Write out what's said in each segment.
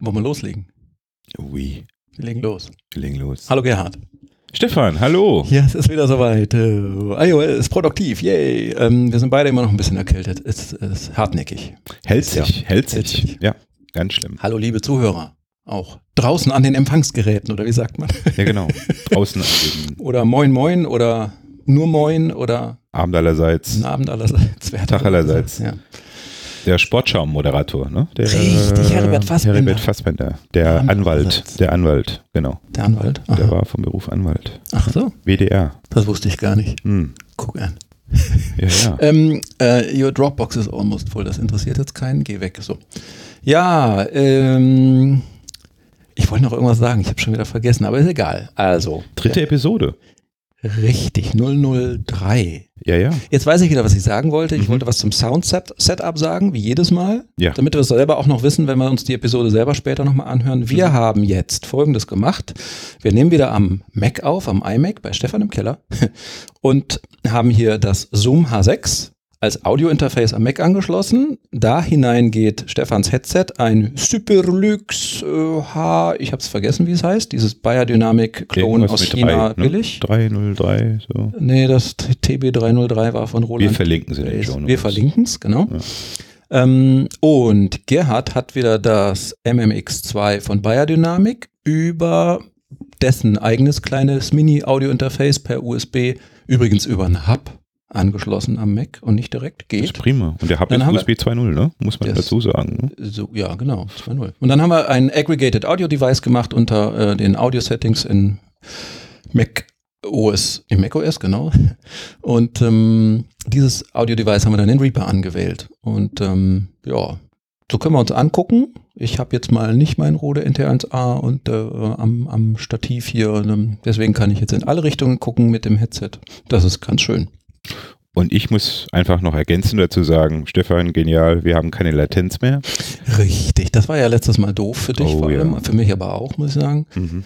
Wollen wir loslegen? Ui, Wir legen los. wir legen los. Hallo Gerhard. Stefan, hallo. Ja, es ist wieder soweit. Äh, iOS produktiv, yay. Ähm, wir sind beide immer noch ein bisschen erkältet. Es ist hartnäckig. Hält sich, Ja, hält hält sich. sich. Ja, ganz schlimm. Hallo liebe Zuhörer. Auch draußen an den Empfangsgeräten, oder wie sagt man? Ja, genau. Draußen an jedem Oder moin moin oder nur moin oder Abend allerseits. Abend allerseits. Tag allerseits. Ja. Der Sportschau-Moderator, ne? Der, Richtig, Herbert Fassbender. Herbert Fassbender. Der Anwalt. allerseits. Der Anwalt, genau. Der Anwalt. Der Aha. war vom Beruf Anwalt. Ach so, WDR. das wusste ich gar nicht. Hm. Guck an. Ja, ja. Ähm, äh, your Dropbox is almost full. Das interessiert jetzt keinen. Geh weg. So. Ja, ähm, ich wollte noch irgendwas sagen. Ich habe schon wieder vergessen, aber ist egal. Also. Dritte Episode. Richtig, 003. Ja, ja. Jetzt weiß ich wieder, was ich sagen wollte. Ich Mhm. wollte was zum Sound-Setup sagen, wie jedes Mal. Ja. Damit wir es selber auch noch wissen, wenn wir uns die Episode selber später nochmal anhören. Wir Mhm. haben jetzt Folgendes gemacht. Wir nehmen wieder am Mac auf, am iMac bei Stefan im Keller und haben hier das Zoom H6 als Audiointerface am Mac angeschlossen. Da hinein geht Stefans Headset, ein Superlux äh, H, ich habe es vergessen, wie es heißt, dieses Biodynamic-Klon aus China drei, ne? billig. 303, so. Nee, das TB303 war von Roland. Wir verlinken sie in den Notes. Wir verlinken es, genau. Ja. Ähm, und Gerhard hat wieder das MMX2 von Biodynamic über dessen eigenes kleines Mini-Audio-Interface per USB, übrigens über einen Hub angeschlossen am Mac und nicht direkt. Das ist Geht. prima. Und der hat jetzt USB 2.0, ne? Muss man dazu sagen. Ne? So, ja, genau, 2.0. Und dann haben wir ein Aggregated Audio Device gemacht unter äh, den Audio Settings in Mac OS, in Mac OS, genau. Und ähm, dieses Audio Device haben wir dann in Reaper angewählt. Und ähm, ja, so können wir uns angucken. Ich habe jetzt mal nicht mein Rode NT1A und äh, am, am Stativ hier. Ähm, deswegen kann ich jetzt in alle Richtungen gucken mit dem Headset. Das ist ganz schön. Und ich muss einfach noch ergänzen dazu sagen, Stefan, genial, wir haben keine Latenz mehr. Richtig. Das war ja letztes Mal doof für dich Oh, vor ja. allem. Für mich aber auch, muss ich sagen. Mhm.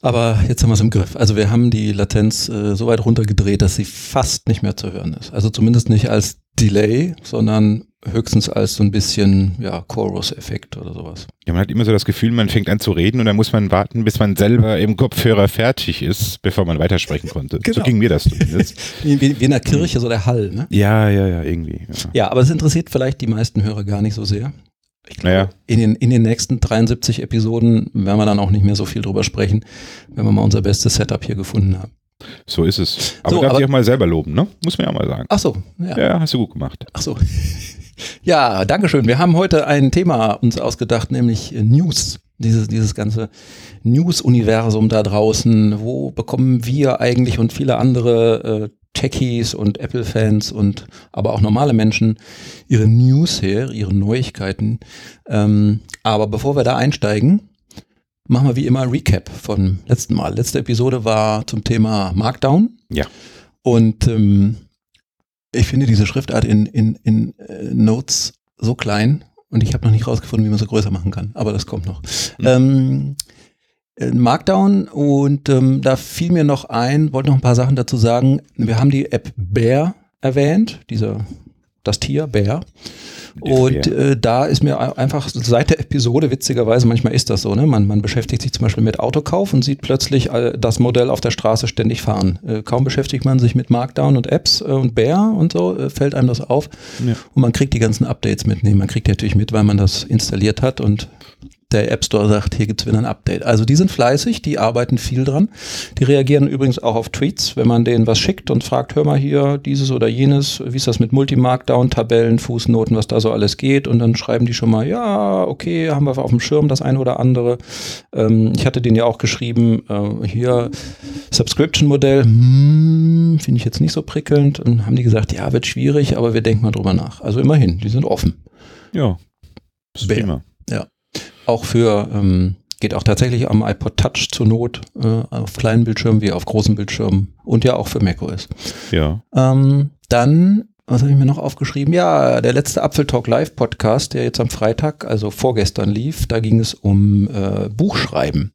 Aber jetzt haben wir es im Griff. Also wir haben die Latenz äh, so weit runtergedreht, dass sie fast nicht mehr zu hören ist. Also zumindest nicht als Delay, sondern höchstens als so ein bisschen ja, Chorus-Effekt oder sowas. Ja, man hat immer so das Gefühl, man fängt an zu reden und dann muss man warten, bis man selber im Kopfhörer fertig ist, bevor man weitersprechen konnte. So Genau. ging mir das zumindest. Wie, wie, wie in der Kirche, so der Hall. Ne? ja, ja, ja, irgendwie. Ja. Ja, aber es interessiert vielleicht die meisten Hörer gar nicht so sehr. Ich glaube, Naja. in, den, in den nächsten 73 Episoden werden wir dann auch nicht mehr so viel drüber sprechen, wenn wir mal unser bestes Setup hier gefunden haben. So ist es. Aber So, du darfst aber- dich auch mal selber loben, ne? Muss man ja mal sagen. Ach so, ja. Ja, hast du gut gemacht. Ach so. Ja, danke schön. Wir haben heute ein Thema uns ausgedacht, nämlich News. Dieses, dieses ganze News-Universum da draußen. Wo bekommen wir eigentlich und viele andere äh, Techies und Apple-Fans und aber auch normale Menschen ihre News her, ihre Neuigkeiten. Ähm, aber bevor wir da einsteigen, machen wir wie immer ein Recap von letzten Mal. Letzte Episode war zum Thema Markdown. Ja. Und ähm, ich finde diese Schriftart in, in, in äh, Notes so klein und ich habe noch nicht rausgefunden, wie man sie größer machen kann, aber das kommt noch. Mhm. Ähm, äh, Markdown und ähm, da fiel mir noch ein, wollte noch ein paar Sachen dazu sagen. Wir haben die App Bear erwähnt, dieser das Tier Bear. Und äh, da ist mir ein- einfach seit der Episode, witzigerweise, manchmal ist das so, ne? Man, man beschäftigt sich zum Beispiel mit Autokauf und sieht plötzlich äh, das Modell auf der Straße ständig fahren. Äh, kaum beschäftigt man sich mit Markdown und Apps äh, und Bear und so, äh, fällt einem das auf. Ja. Und man kriegt die ganzen Updates mitnehmen. Man kriegt die natürlich mit, weil man das installiert hat und der App Store sagt, hier gibt's wieder ein Update. Also die sind fleißig, die arbeiten viel dran. Die reagieren übrigens auch auf Tweets, wenn man denen was schickt und fragt, hör mal hier, dieses oder jenes, wie ist das mit Multimarkdown, Tabellen, Fußnoten, was da so alles geht. Und dann schreiben die schon mal, ja, okay, haben wir auf dem Schirm das eine oder andere. Ähm, ich hatte denen ja auch geschrieben, äh, hier Subscription-Modell, hm, finde ich jetzt nicht so prickelnd. Und haben die gesagt, ja, wird schwierig, aber wir denken mal drüber nach. Also immerhin, die sind offen. Ja. Ist Bär. prima. Auch für, ähm, geht auch tatsächlich am iPod Touch zur Not äh, auf kleinen Bildschirmen wie auf großen Bildschirmen und ja auch für macOS. Ja. Ähm, dann, was habe ich mir noch aufgeschrieben? Ja, der letzte Apfel Talk Live Podcast, der jetzt am Freitag, also vorgestern lief, da ging es um äh, Buchschreiben.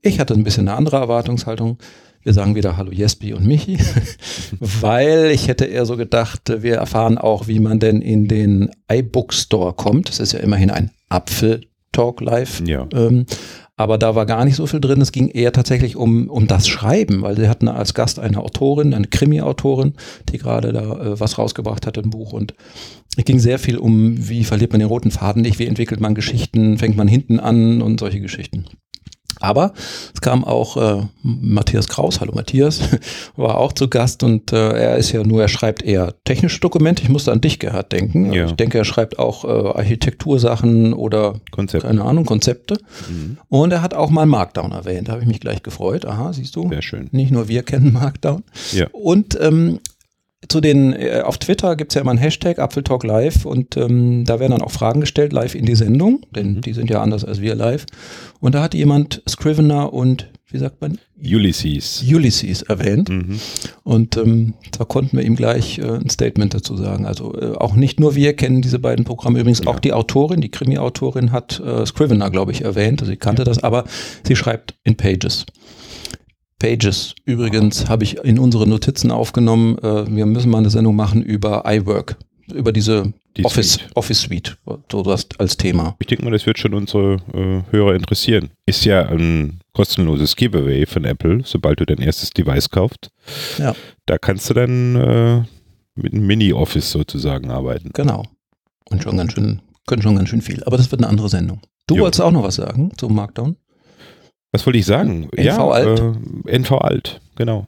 Ich hatte ein bisschen eine andere Erwartungshaltung. Wir sagen wieder Hallo Jespi und Michi, weil ich hätte eher so gedacht, wir erfahren auch, wie man denn in den iBook Store kommt. Das ist ja immerhin ein Apfel Talk Live. Ja. Ähm, aber da war gar nicht so viel drin. Es ging eher tatsächlich um, um das Schreiben, weil sie hatten als Gast eine Autorin, eine Krimi-Autorin, die gerade da äh, was rausgebracht hat im Buch. Und es ging sehr viel um, wie verliert man den roten Faden nicht, wie entwickelt man Geschichten, fängt man hinten an und solche Geschichten. Aber es kam auch äh, Matthias Kraus, hallo Matthias, war auch zu Gast und äh, er ist ja nur, er schreibt eher technische Dokumente. Ich musste an dich, Gerhard, denken. Ja. Ich denke, er schreibt auch äh, Architektursachen oder Konzept. keine Ahnung, Konzepte. Mhm. Und er hat auch mal Markdown erwähnt. Da habe ich mich gleich gefreut. Aha, siehst du? Sehr schön. Nicht nur wir kennen Markdown. Ja. Und ähm, zu den, äh, auf Twitter gibt es ja immer einen Hashtag Apfeltalk Live und ähm, da werden dann auch Fragen gestellt, live in die Sendung, denn Mhm. die sind ja anders als wir live. Und da hat jemand Scrivener und, wie sagt man, Ulysses. Ulysses erwähnt. Mhm. Und ähm, da konnten wir ihm gleich äh, ein Statement dazu sagen. Also äh, auch nicht nur wir kennen diese beiden Programme. Übrigens auch die Autorin, die Krimi-Autorin hat äh, Scrivener, glaube ich, erwähnt. Also sie kannte das, aber sie schreibt in Pages. Pages. Übrigens habe ich in unsere Notizen aufgenommen, äh, wir müssen mal eine Sendung machen über iWork, über diese Die Office, Suite. Office Suite, so das als Thema. Ich denke mal, das wird schon unsere äh, Hörer interessieren. Ist ja ein kostenloses Giveaway von Apple, sobald du dein erstes Device kaufst. Ja. Da kannst du dann äh, mit einem Mini-Office sozusagen arbeiten. Genau. Und schon ganz schön, können schon ganz schön viel. Aber das wird eine andere Sendung. Du Jo. wolltest auch noch was sagen zum Markdown? Was wollte ich sagen? NV Alt. Äh, NV Alt, genau.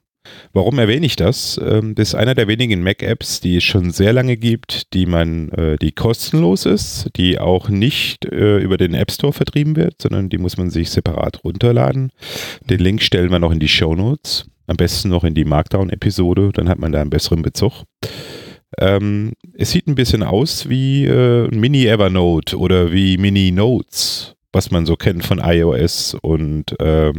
Warum erwähne ich das? Ähm, das ist einer der wenigen Mac-Apps, die es schon sehr lange gibt, die man, äh, die kostenlos ist, die auch nicht äh, über den App Store vertrieben wird, sondern die muss man sich separat runterladen. Den Link stellen wir noch in die Show Notes. Am besten noch in die Markdown-Episode, dann hat man da einen besseren Bezug. Ähm, es sieht ein bisschen aus wie äh, ein Mini Evernote oder wie Mini Notes, was man so kennt von iOS und äh,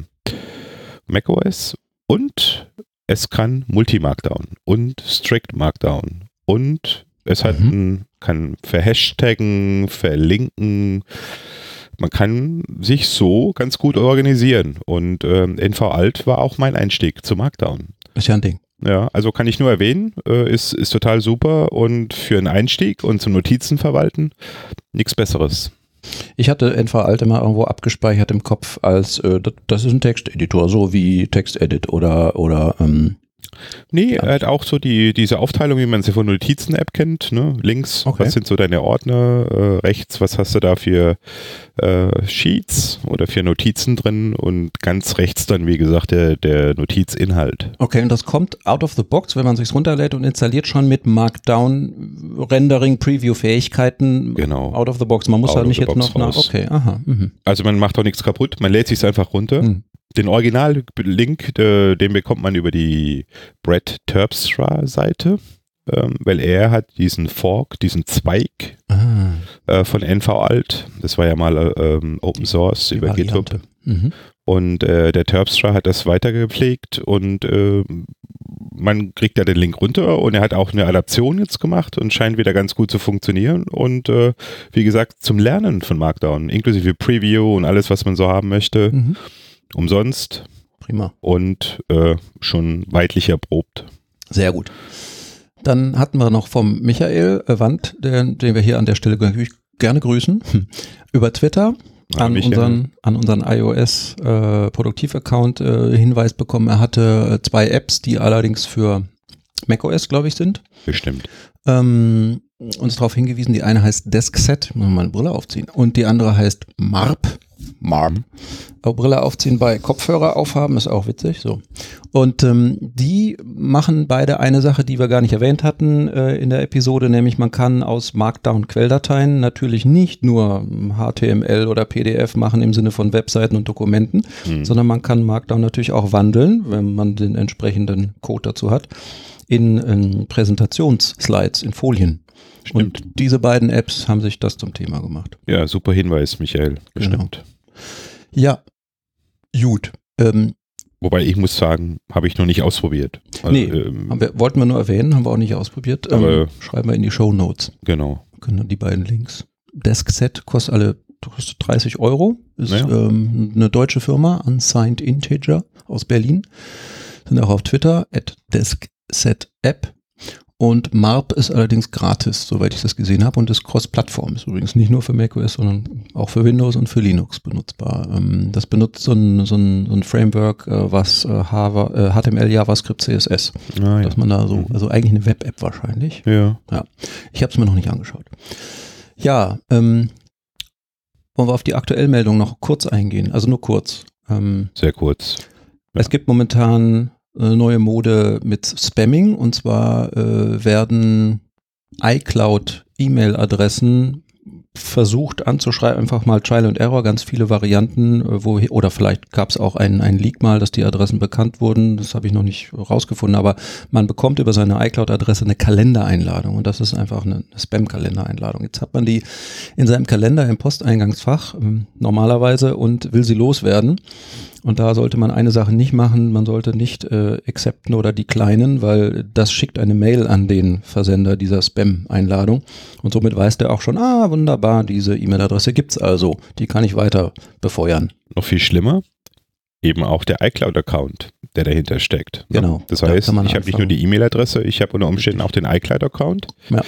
macOS. Und es kann Multi-Markdown und Strict Markdown. Und es hat Mhm. ein, kann verhashtaggen, verlinken. Man kann sich so ganz gut organisieren. Und ähm, NV Alt war auch mein Einstieg zu Markdown. Ist ja ein Ding. Ja, also kann ich nur erwähnen, äh, ist, ist total super und für einen Einstieg und zum Notizen verwalten nichts Besseres. Ich hatte NV Alt immer irgendwo abgespeichert im Kopf als, äh, das ist ein Texteditor, so wie TextEdit oder, oder ähm, Nee, Ja. hat auch so die, diese Aufteilung, wie man sie von Notizen-App kennt. Ne? Links, Okay. was sind so deine Ordner? Äh, rechts, was hast du da für äh, Sheets oder für Notizen drin? Und ganz rechts dann, wie gesagt, der, der Notizinhalt. Okay, und das kommt out of the box, wenn man sich's runterlädt und installiert schon mit Markdown, Rendering, Preview-Fähigkeiten. Genau. Out of the box. Man muss Out of nicht jetzt noch nach. Okay, aha. Mhm. Also man macht auch nichts kaputt, man lädt sich einfach runter. Hm. Den Original-Link, äh, den bekommt man über die Brett Terpstra-Seite, ähm, weil er hat diesen Fork, diesen Zweig Ah, äh, von NV Alt. Das war ja mal äh, ähm, Open Source die über GitHub. Variante. Mhm. Und der Terpstra hat das weitergepflegt und man kriegt da den Link runter und er hat auch eine Adaption jetzt gemacht und scheint wieder ganz gut zu funktionieren. Und äh, wie gesagt, zum Lernen von Markdown, inklusive Preview und alles, was man so haben möchte, Mhm. Umsonst Prima. und äh, schon weitlich erprobt. Sehr gut. Dann hatten wir noch vom Michael äh, Wand, den, den wir hier an der Stelle gerne grüßen, über Twitter an, Michael. unseren, an unseren iOS äh, Produktiv-Account äh, Hinweis bekommen. Er hatte äh, zwei Apps, die allerdings für macOS, glaube ich, sind. Bestimmt. Ähm, uns darauf hingewiesen, die eine heißt Deskset, ich muss mal meine Brille aufziehen, und die andere heißt MARP. Auch Brille aufziehen bei Kopfhörer aufhaben, ist auch witzig. So. Und ähm, die machen beide eine Sache, die wir gar nicht erwähnt hatten äh, in der Episode, nämlich man kann aus Markdown-Quelldateien natürlich nicht nur HTML oder PDF machen im Sinne von Webseiten und Dokumenten, Hm. sondern man kann Markdown natürlich auch wandeln, wenn man den entsprechenden Code dazu hat, in, in Präsentationsslides, in Folien. Stimmt. Und diese beiden Apps haben sich das zum Thema gemacht. Ja, super Hinweis, Michael. Bestimmt. Ja, gut. Ähm, Wobei ich muss sagen, habe ich noch nicht ausprobiert. Also, Nee, ähm, wir, wollten wir nur erwähnen, haben wir auch nicht ausprobiert. Ähm, schreiben wir in die Show Notes. genau. Können die beiden Links. Deskset kostet alle kostet 30 Euro. Ist Ja. ähm, eine deutsche Firma, Unsigned Integer aus Berlin. Sind auch auf Twitter, at Deskset App. Und MARP ist allerdings gratis, soweit ich das gesehen habe, und ist Cross-Plattform. Ist übrigens nicht nur für macOS, sondern auch für Windows und für Linux benutzbar. Ähm, das benutzt so ein, so ein, so ein Framework, äh, was äh, HTML, JavaScript, CSS. Ah, ja. Dass man da so, mhm. also eigentlich eine Web-App wahrscheinlich. Ja. ja. Ich habe es mir noch nicht angeschaut. Ja, ähm, wollen wir auf die aktuelle Meldung noch kurz eingehen? Also nur kurz. Ähm, Sehr kurz. Ja. Es gibt momentan äh, neue Mode mit Spamming. Und zwar äh, werden iCloud E-Mail-Adressen versucht anzuschreiben, einfach mal Trial and Error, ganz viele Varianten, äh, wo, oder vielleicht gab es auch einen, einen Leak mal, dass die Adressen bekannt wurden, das habe ich noch nicht rausgefunden, aber man bekommt über seine iCloud-Adresse eine Kalendereinladung. Und das ist einfach eine, Spam-Kalendereinladung. Jetzt hat man die in seinem Kalender im Posteingangsfach ähm, normalerweise und will sie loswerden und da sollte man eine Sache nicht machen, man sollte nicht äh, accepten oder die kleinen, weil das schickt eine Mail an den Versender dieser Spam-Einladung. Und somit weiß der auch schon, ah, wunderbar, diese E-Mail-Adresse gibt's also. Die kann ich weiter befeuern. Noch viel schlimmer, eben auch der iCloud-Account, der dahinter steckt. Ne? Genau. Das heißt, da ich habe nicht nur die E-Mail-Adresse, ich habe unter Umständen auch den iCloud-Account. Ja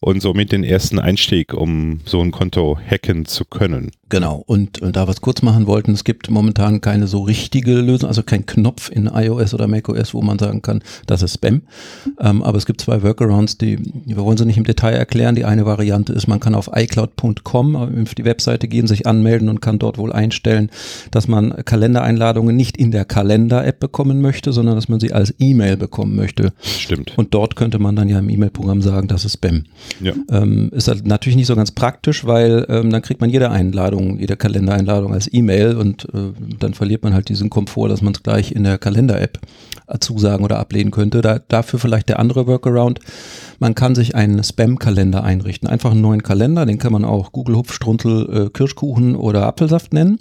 und somit den ersten Einstieg, um so ein Konto hacken zu können. Genau. Und, und da wir es kurz machen wollten, es gibt momentan keine so richtige Lösung, also kein Knopf in iOS oder macOS, wo man sagen kann, das ist Spam. Ähm, aber es gibt zwei Workarounds, die, wir wollen sie nicht im Detail erklären. Die eine Variante ist, man kann auf iCloud.com auf die Webseite gehen, sich anmelden und kann dort wohl einstellen, dass man Kalendereinladungen nicht in der Kalender-App bekommen möchte, sondern dass man sie als E-Mail bekommen möchte. Stimmt. Und dort könnte man dann ja im E-Mail-Programm sagen, das ist Spam. Ja. Ähm, ist halt natürlich nicht so ganz praktisch, weil ähm, dann kriegt man jede Einladung, jede Kalendereinladung als E-Mail und äh, dann verliert man halt diesen Komfort, dass man es gleich in der Kalender-App zusagen oder ablehnen könnte. Da, dafür vielleicht der andere Workaround. Man kann sich einen Spam-Kalender einrichten. Einfach einen neuen Kalender, den kann man auch Google Hupf, Strunzel, äh, Kirschkuchen oder Apfelsaft nennen.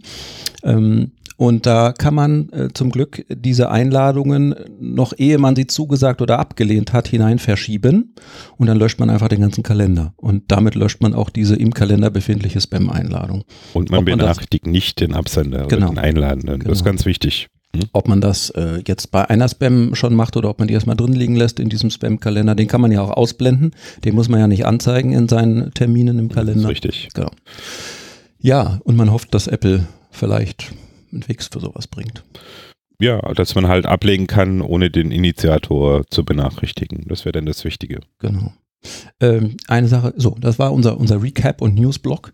Ähm, und da kann man äh, zum Glück diese Einladungen noch ehe man sie zugesagt oder abgelehnt hat, hinein verschieben. Und dann löscht man einfach den ganzen Kalender. Und damit löscht man auch diese im Kalender befindliche Spam-Einladung. Und man Ob benachrichtigt man nicht den Absender genau. oder den Einladenden. Genau. Das ist genau. ganz wichtig. Hm? Ob man das äh, jetzt bei einer Spam schon macht oder ob man die erstmal drin liegen lässt in diesem Spam-Kalender, den kann man ja auch ausblenden. Den muss man ja nicht anzeigen in seinen Terminen im Kalender. Richtig. Genau. Ja, und man hofft, dass Apple vielleicht einen Fix für sowas bringt. Ja, dass man halt ablegen kann, ohne den Initiator zu benachrichtigen. Das wäre dann das Wichtige. Genau. Ähm, eine Sache, so, das war unser, unser Recap und Newsblock.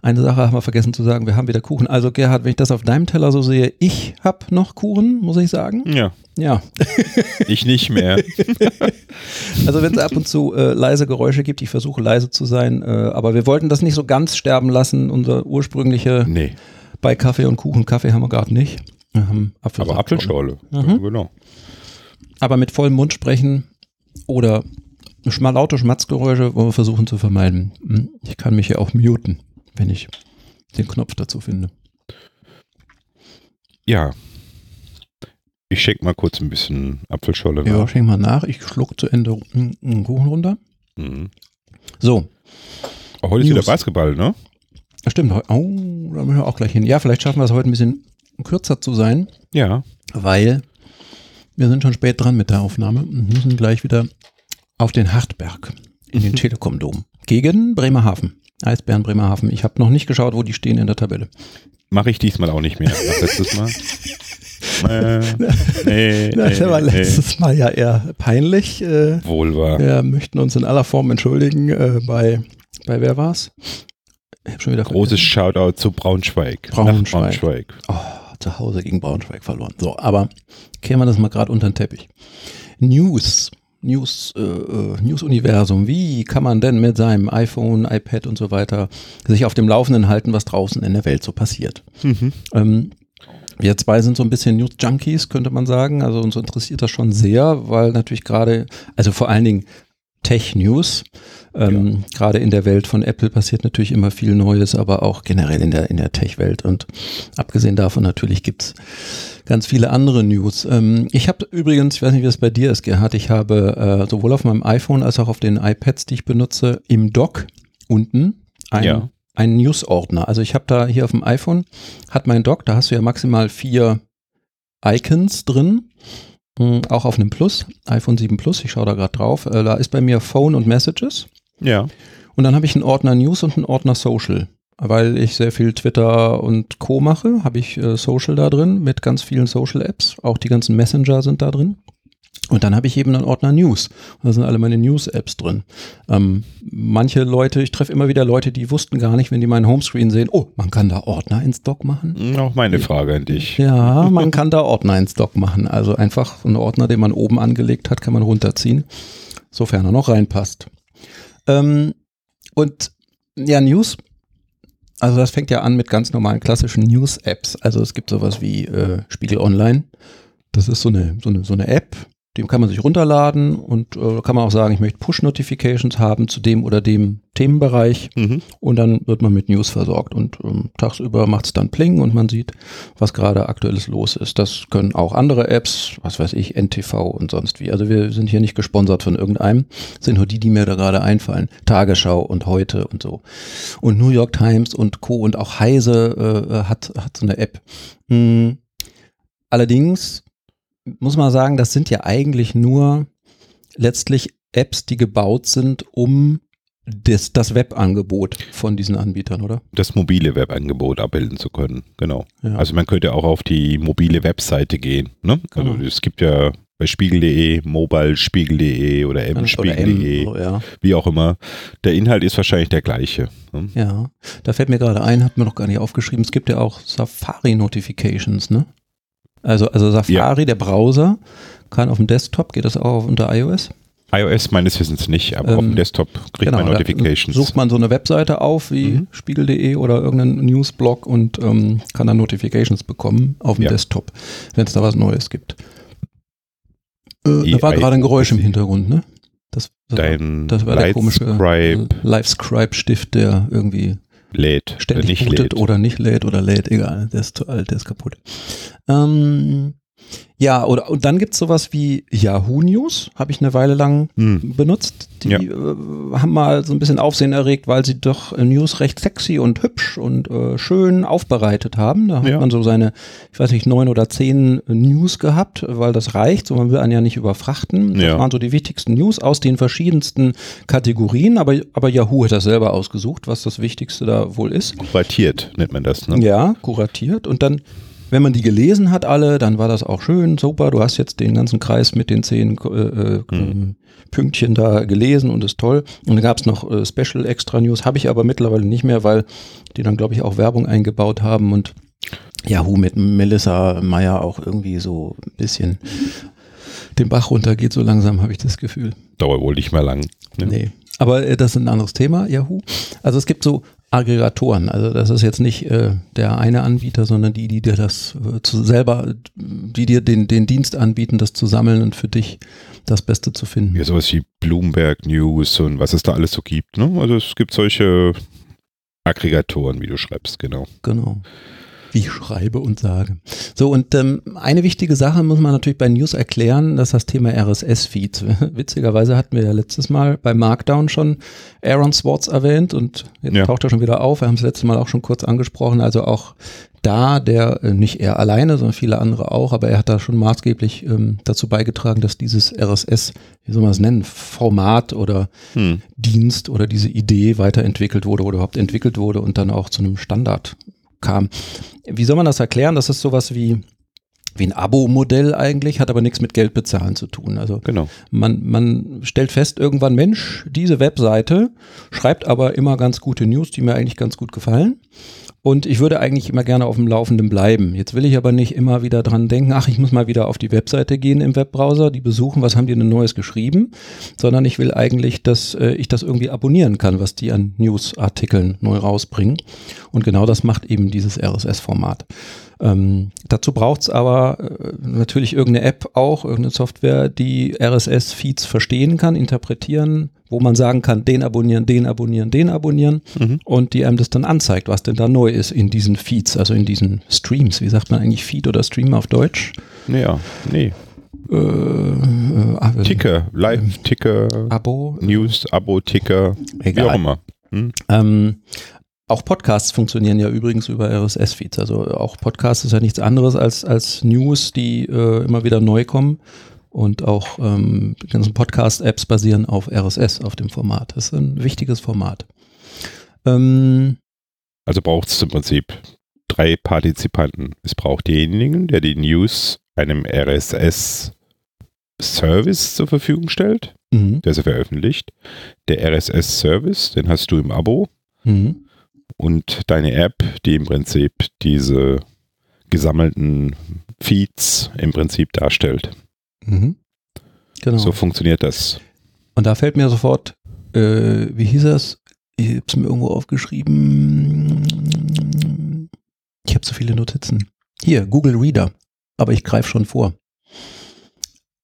Eine Sache haben wir vergessen zu sagen, wir haben wieder Kuchen. Also Gerhard, wenn ich das auf deinem Teller so sehe, ich habe noch Kuchen, muss ich sagen. Ja. Ja. ich nicht mehr. also wenn es ab und zu äh, leise Geräusche gibt, ich versuche leise zu sein, äh, aber wir wollten das nicht so ganz sterben lassen, unser ursprüngliche nee bei Kaffee und Kuchen. Kaffee haben wir gerade nicht. Wir haben Aber Apfelschorle, mhm. genau. Aber mit vollem Mund sprechen oder laute Schmatzgeräusche wollen wir versuchen zu vermeiden. Hm, ich kann mich ja auch muten, wenn ich den Knopf dazu finde. Ja. Ich schenke mal kurz ein bisschen Apfelscholle nach. Ja, schenk mal nach. Ich schluck zu Ende einen Kuchen runter. Mhm. So. Heute ist wieder Basketball, ne? Stimmt. Oh, da müssen wir auch gleich hin. Ja, vielleicht schaffen wir es heute ein bisschen kürzer zu sein. Ja. Weil wir sind schon spät dran mit der Aufnahme und müssen gleich wieder auf den Hartberg in den Telekom-Dom gegen Bremerhaven. Eisbären Bremerhaven. Ich habe noch nicht geschaut, wo die stehen in der Tabelle. Mache ich diesmal auch nicht mehr. letztes Mal. äh, nee, das war letztes. Mal ja eher peinlich. Äh, Wohl wahr. Wir möchten uns in aller Form entschuldigen äh, bei, bei wer war's? Schon wieder Großes Shoutout zu Braunschweig. Braunschweig. Braunschweig. Oh, zu Hause gegen Braunschweig verloren. So, aber kehren wir das mal gerade unter den Teppich. News. News, äh, äh, News-Universum. Wie kann man denn mit seinem iPhone, iPad und so weiter sich auf dem Laufenden halten, was draußen in der Welt so passiert? Mhm. Ähm, wir zwei sind so ein bisschen News-Junkies, könnte man sagen. Also uns interessiert das schon sehr, weil natürlich gerade, also vor allen Dingen Tech-News. Ähm, ja. Gerade in der Welt von Apple passiert natürlich immer viel Neues, aber auch generell in der, in der Tech-Welt. Und abgesehen davon natürlich gibt's ganz viele andere News. Ähm, ich habe übrigens, ich weiß nicht, wie das bei dir ist, Gerhard, ich habe äh, sowohl auf meinem iPhone als auch auf den iPads, die ich benutze, im Dock unten ein, ja. einen News-Ordner. Also ich habe da hier auf dem iPhone, hat mein Dock, da hast du ja maximal vier Icons drin auch auf einem Plus, iPhone 7 Plus, ich schaue da gerade drauf. Äh, da ist bei mir Phone und Messages. Ja. Und dann habe ich einen Ordner News und einen Ordner Social. Weil ich sehr viel Twitter und Co. mache, habe ich äh, Social da drin mit ganz vielen Social-Apps. Auch die ganzen Messenger sind da drin. Und dann habe ich eben einen Ordner News. Und da sind alle meine News-Apps drin. Ähm, manche Leute, ich treffe immer wieder Leute, die wussten gar nicht, wenn die meinen Homescreen sehen, oh, man kann da Ordner ins Dock machen. Auch meine Frage an dich. Ja, man kann da Ordner ins Dock machen. Also einfach einen Ordner, den man oben angelegt hat, kann man runterziehen, sofern er noch reinpasst. Ähm, und ja, News also das fängt ja an mit ganz normalen klassischen News-Apps. Also es gibt sowas wie äh, Spiegel Online. Das ist so eine, so eine, so eine App, die kann man sich runterladen und äh, kann man auch sagen, ich möchte Push-Notifications haben zu dem oder dem Themenbereich Mhm. und dann wird man mit News versorgt und ähm, tagsüber macht es dann Pling und man sieht, was gerade aktuelles los ist. Das können auch andere Apps, was weiß ich, NTV und sonst wie. Also wir sind hier nicht gesponsert von irgendeinem, sind nur die, die mir da gerade einfallen. Tagesschau und heute und so. Und New York Times und Co. und auch Heise äh, hat, hat so eine App. Hm. Allerdings muss man sagen, das sind ja eigentlich nur letztlich Apps, die gebaut sind, um das, das Webangebot von diesen Anbietern, oder? Das mobile Webangebot abbilden zu können, genau. Ja. Also man könnte auch auf die mobile Webseite gehen. Ne? Also Genau. es gibt ja bei spiegel.de, mobilespiegel.de oder Oder mspiegel.de, so, ja. wie auch immer. Der Inhalt ist wahrscheinlich der gleiche. Ne? ja, da fällt mir gerade ein, hat mir noch gar nicht aufgeschrieben, es gibt ja auch Safari-Notifications, ne? Also, also Safari, der Browser, kann auf dem Desktop, geht das auch unter iOS? iOS meines Wissens nicht, aber auf Ähm, dem Desktop kriegt man da Notifications. Sucht man so eine Webseite auf wie Mhm. spiegel.de oder irgendeinen Newsblog und ähm, kann dann Notifications bekommen auf dem Ja. Desktop, wenn es da was Neues gibt. Äh, da war gerade ein Geräusch im. Hintergrund, ne? Das, das, war- Dein das war der komische Lightscribe Live-Scribe-Stift, der irgendwie lädt, ständig nicht lädt. oder nicht lädt oder lädt, egal, der ist zu alt, der ist kaputt. Ähm, ja, oder und dann gibt es sowas wie Yahoo News, habe ich eine Weile lang Hm. benutzt. Die Ja. äh, haben mal so ein bisschen Aufsehen erregt, weil sie doch äh, News recht sexy und hübsch und äh, schön aufbereitet haben. Da hat Ja. man so seine, ich weiß nicht, neun oder zehn News gehabt, weil das reicht, so man will einen ja nicht überfrachten. Das Ja. waren so die wichtigsten News aus den verschiedensten Kategorien, aber, aber Yahoo hat das selber ausgesucht, was das Wichtigste da wohl ist. Kuratiert nennt man das. Ne? Ja, kuratiert. Und dann, wenn man die gelesen hat, alle, dann war das auch schön, super. Du hast jetzt den ganzen Kreis mit den zehn äh, äh, Mhm. Pünktchen da gelesen und ist toll. Und dann gab es noch äh, Special Extra News, habe ich aber mittlerweile nicht mehr, weil die dann, glaube ich, auch Werbung eingebaut haben und Yahoo mit Melissa Meyer auch irgendwie so ein bisschen den Bach runtergeht, so langsam habe ich das Gefühl. Dauert wohl nicht mehr lang. Ne? Nee. Aber äh, das ist ein anderes Thema, Yahoo. Also es gibt so Aggregatoren. Also das ist jetzt nicht äh, der eine Anbieter, sondern die, die dir das äh, zu selber, die dir den, den Dienst anbieten, das zu sammeln und für dich das Beste zu finden. Ja, sowas wie Bloomberg News und was es da alles so gibt. Ne? Also es gibt solche Aggregatoren, wie du schreibst, genau. Genau. Ich schreibe und sage. So, und ähm, eine wichtige Sache muss man natürlich bei News erklären, das ist das Thema RSS-Feeds. Witzigerweise hatten wir ja letztes Mal bei Markdown schon Aaron Swartz erwähnt und jetzt Ja. taucht er schon wieder auf. Wir haben es letztes Mal auch schon kurz angesprochen. Also auch da, der, äh, nicht er alleine, sondern viele andere auch, aber er hat da schon maßgeblich ähm, dazu beigetragen, dass dieses RSS, wie soll man es nennen, Format oder Hm. Dienst oder diese Idee weiterentwickelt wurde oder überhaupt entwickelt wurde und dann auch zu einem Standard kam. Wie soll man das erklären? Das ist sowas wie, wie ein Abo-Modell eigentlich, hat aber nichts mit Geld bezahlen zu tun. Also Genau. man, man stellt fest irgendwann, Mensch, diese Webseite schreibt aber immer ganz gute News, die mir eigentlich ganz gut gefallen. Und ich würde eigentlich immer gerne auf dem Laufenden bleiben. Jetzt will ich aber nicht immer wieder dran denken, ach, ich muss mal wieder auf die Webseite gehen im Webbrowser, die besuchen, was haben die denn Neues geschrieben, sondern ich will eigentlich, dass äh, ich das irgendwie abonnieren kann, was die an Newsartikeln neu rausbringen. Und genau das macht eben dieses RSS-Format. Ähm, dazu braucht es aber äh, natürlich irgendeine App auch, irgendeine Software, die RSS-Feeds verstehen kann, interpretieren, wo man sagen kann, den abonnieren, den abonnieren, den abonnieren Mhm. und die einem das dann anzeigt, was denn da neu ist in diesen Feeds, also in diesen Streams. Wie sagt man eigentlich Feed oder Stream auf Deutsch? Ja, nee. Äh, äh, Ticker, Live-Ticker, Abo? News, Abo-Ticker, wie auch Egal. immer. Hm? Ähm, auch Podcasts funktionieren ja übrigens über RSS-Feeds. Also auch Podcasts ist ja nichts anderes als, als News, die äh, immer wieder neu kommen. Und auch ähm, die ganzen Podcast-Apps basieren auf RSS, auf dem Format. Das ist ein wichtiges Format. Ähm, also braucht es im Prinzip drei Partizipanten. Es braucht denjenigen, der die News einem RSS-Service zur Verfügung stellt, mhm. der sie veröffentlicht. Der RSS-Service, den hast du im Abo. Mhm. Und deine App, die im Prinzip diese gesammelten Feeds im Prinzip darstellt. Mhm. Genau. So funktioniert das. Und da fällt mir sofort, äh, wie hieß das? Ich habe es mir irgendwo aufgeschrieben. Ich habe so viele Notizen. Hier, Google Reader. Aber ich greife schon vor.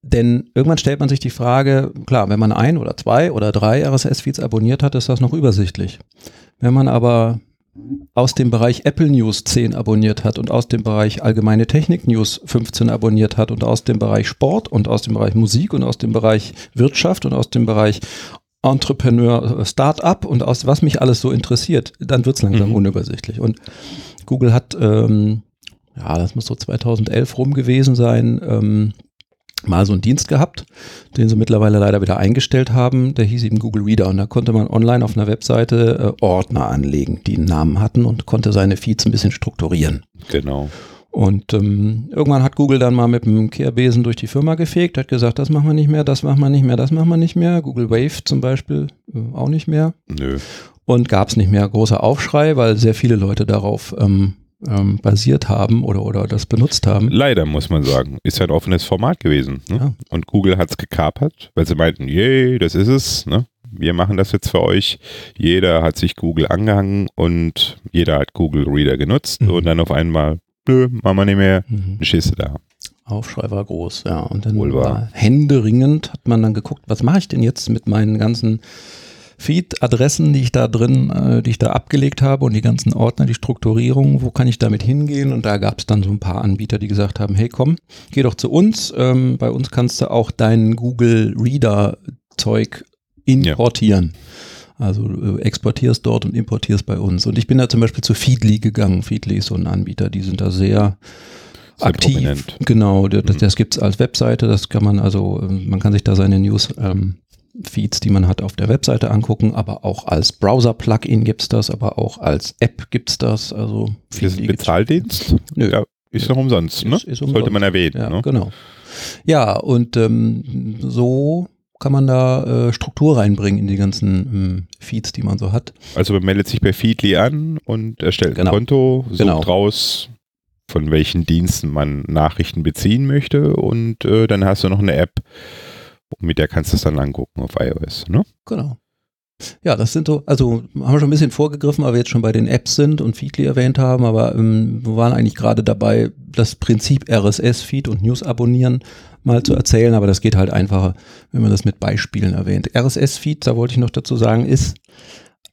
Denn irgendwann stellt man sich die Frage, klar, wenn man ein oder zwei oder drei RSS-Feeds abonniert hat, ist das noch übersichtlich. Wenn man aber aus dem Bereich Apple News 10 abonniert hat und aus dem Bereich Allgemeine Technik News 15 abonniert hat und aus dem Bereich Sport und aus dem Bereich Musik und aus dem Bereich Wirtschaft und aus dem Bereich Entrepreneur äh, Startup und aus was mich alles so interessiert, dann wird es langsam mhm. unübersichtlich. Und Google hat, ähm, ja, das muss so 2011 rum gewesen sein, ähm, mal so einen Dienst gehabt, den sie mittlerweile leider wieder eingestellt haben. Der hieß eben Google Reader und da konnte man online auf einer Webseite äh, Ordner anlegen, die einen Namen hatten und konnte seine Feeds ein bisschen strukturieren. Genau. Und ähm, irgendwann hat Google dann mal mit dem Kehrbesen durch die Firma gefegt, hat gesagt, das machen wir nicht mehr, das machen wir nicht mehr, das machen wir nicht mehr. Google Wave zum Beispiel äh, auch nicht mehr. Nö. Und gab es nicht mehr großer Aufschrei, weil sehr viele Leute darauf ähm, ähm, basiert haben oder, oder das benutzt haben. Leider muss man sagen. Ist ja ein offenes Format gewesen. Ne? Ja. Und Google hat es gekapert, weil sie meinten, yay, das ist es. Ne? Wir machen das jetzt für euch. Jeder hat sich Google angehangen und jeder hat Google Reader genutzt mhm. und dann auf einmal nö, machen wir nicht mehr, mhm. Schisse da. Aufschrei war groß, ja. Und dann war händeringend hat man dann geguckt, was mache ich denn jetzt mit meinen ganzen Feed-Adressen, die ich da drin, äh, die ich da abgelegt habe und die ganzen Ordner, die Strukturierung, wo kann ich damit hingehen? Und da gab es dann so ein paar Anbieter, die gesagt haben, hey komm, geh doch zu uns. Ähm, bei uns kannst du auch dein Google Reader-Zeug importieren. Ja. Also äh, exportierst dort und importierst bei uns. Und ich bin da zum Beispiel zu Feedly gegangen. Feedly ist so ein Anbieter, die sind da sehr, sehr aktiv. Prominent. Genau, das, mhm. das gibt es als Webseite, das kann man also, ähm, man kann sich da seine News ähm, Feeds, die man hat, auf der Webseite angucken, aber auch als Browser-Plugin gibt es das, aber auch als App gibt es das. Also ist ein Bezahldienst? Nö. Ja, ist noch umsonst, ne? Ist, ist umsonst. Sollte man erwähnen. Ja, ne? genau. Ja, und ähm, so kann man da äh, Struktur reinbringen in die ganzen ähm, Feeds, die man so hat. Also man meldet sich bei Feedly an und erstellt genau. ein Konto, sucht genau. raus, von welchen Diensten man Nachrichten beziehen möchte und äh, dann hast du noch eine App, mit der kannst du es dann angucken auf iOS, ne? Genau. Ja, das sind so, also haben wir schon ein bisschen vorgegriffen, weil wir jetzt schon bei den Apps sind und Feedly erwähnt haben, aber ähm, wir waren eigentlich gerade dabei, das Prinzip RSS-Feed und News abonnieren mal zu erzählen, aber das geht halt einfacher, wenn man das mit Beispielen erwähnt. RSS-Feed, da wollte ich noch dazu sagen, ist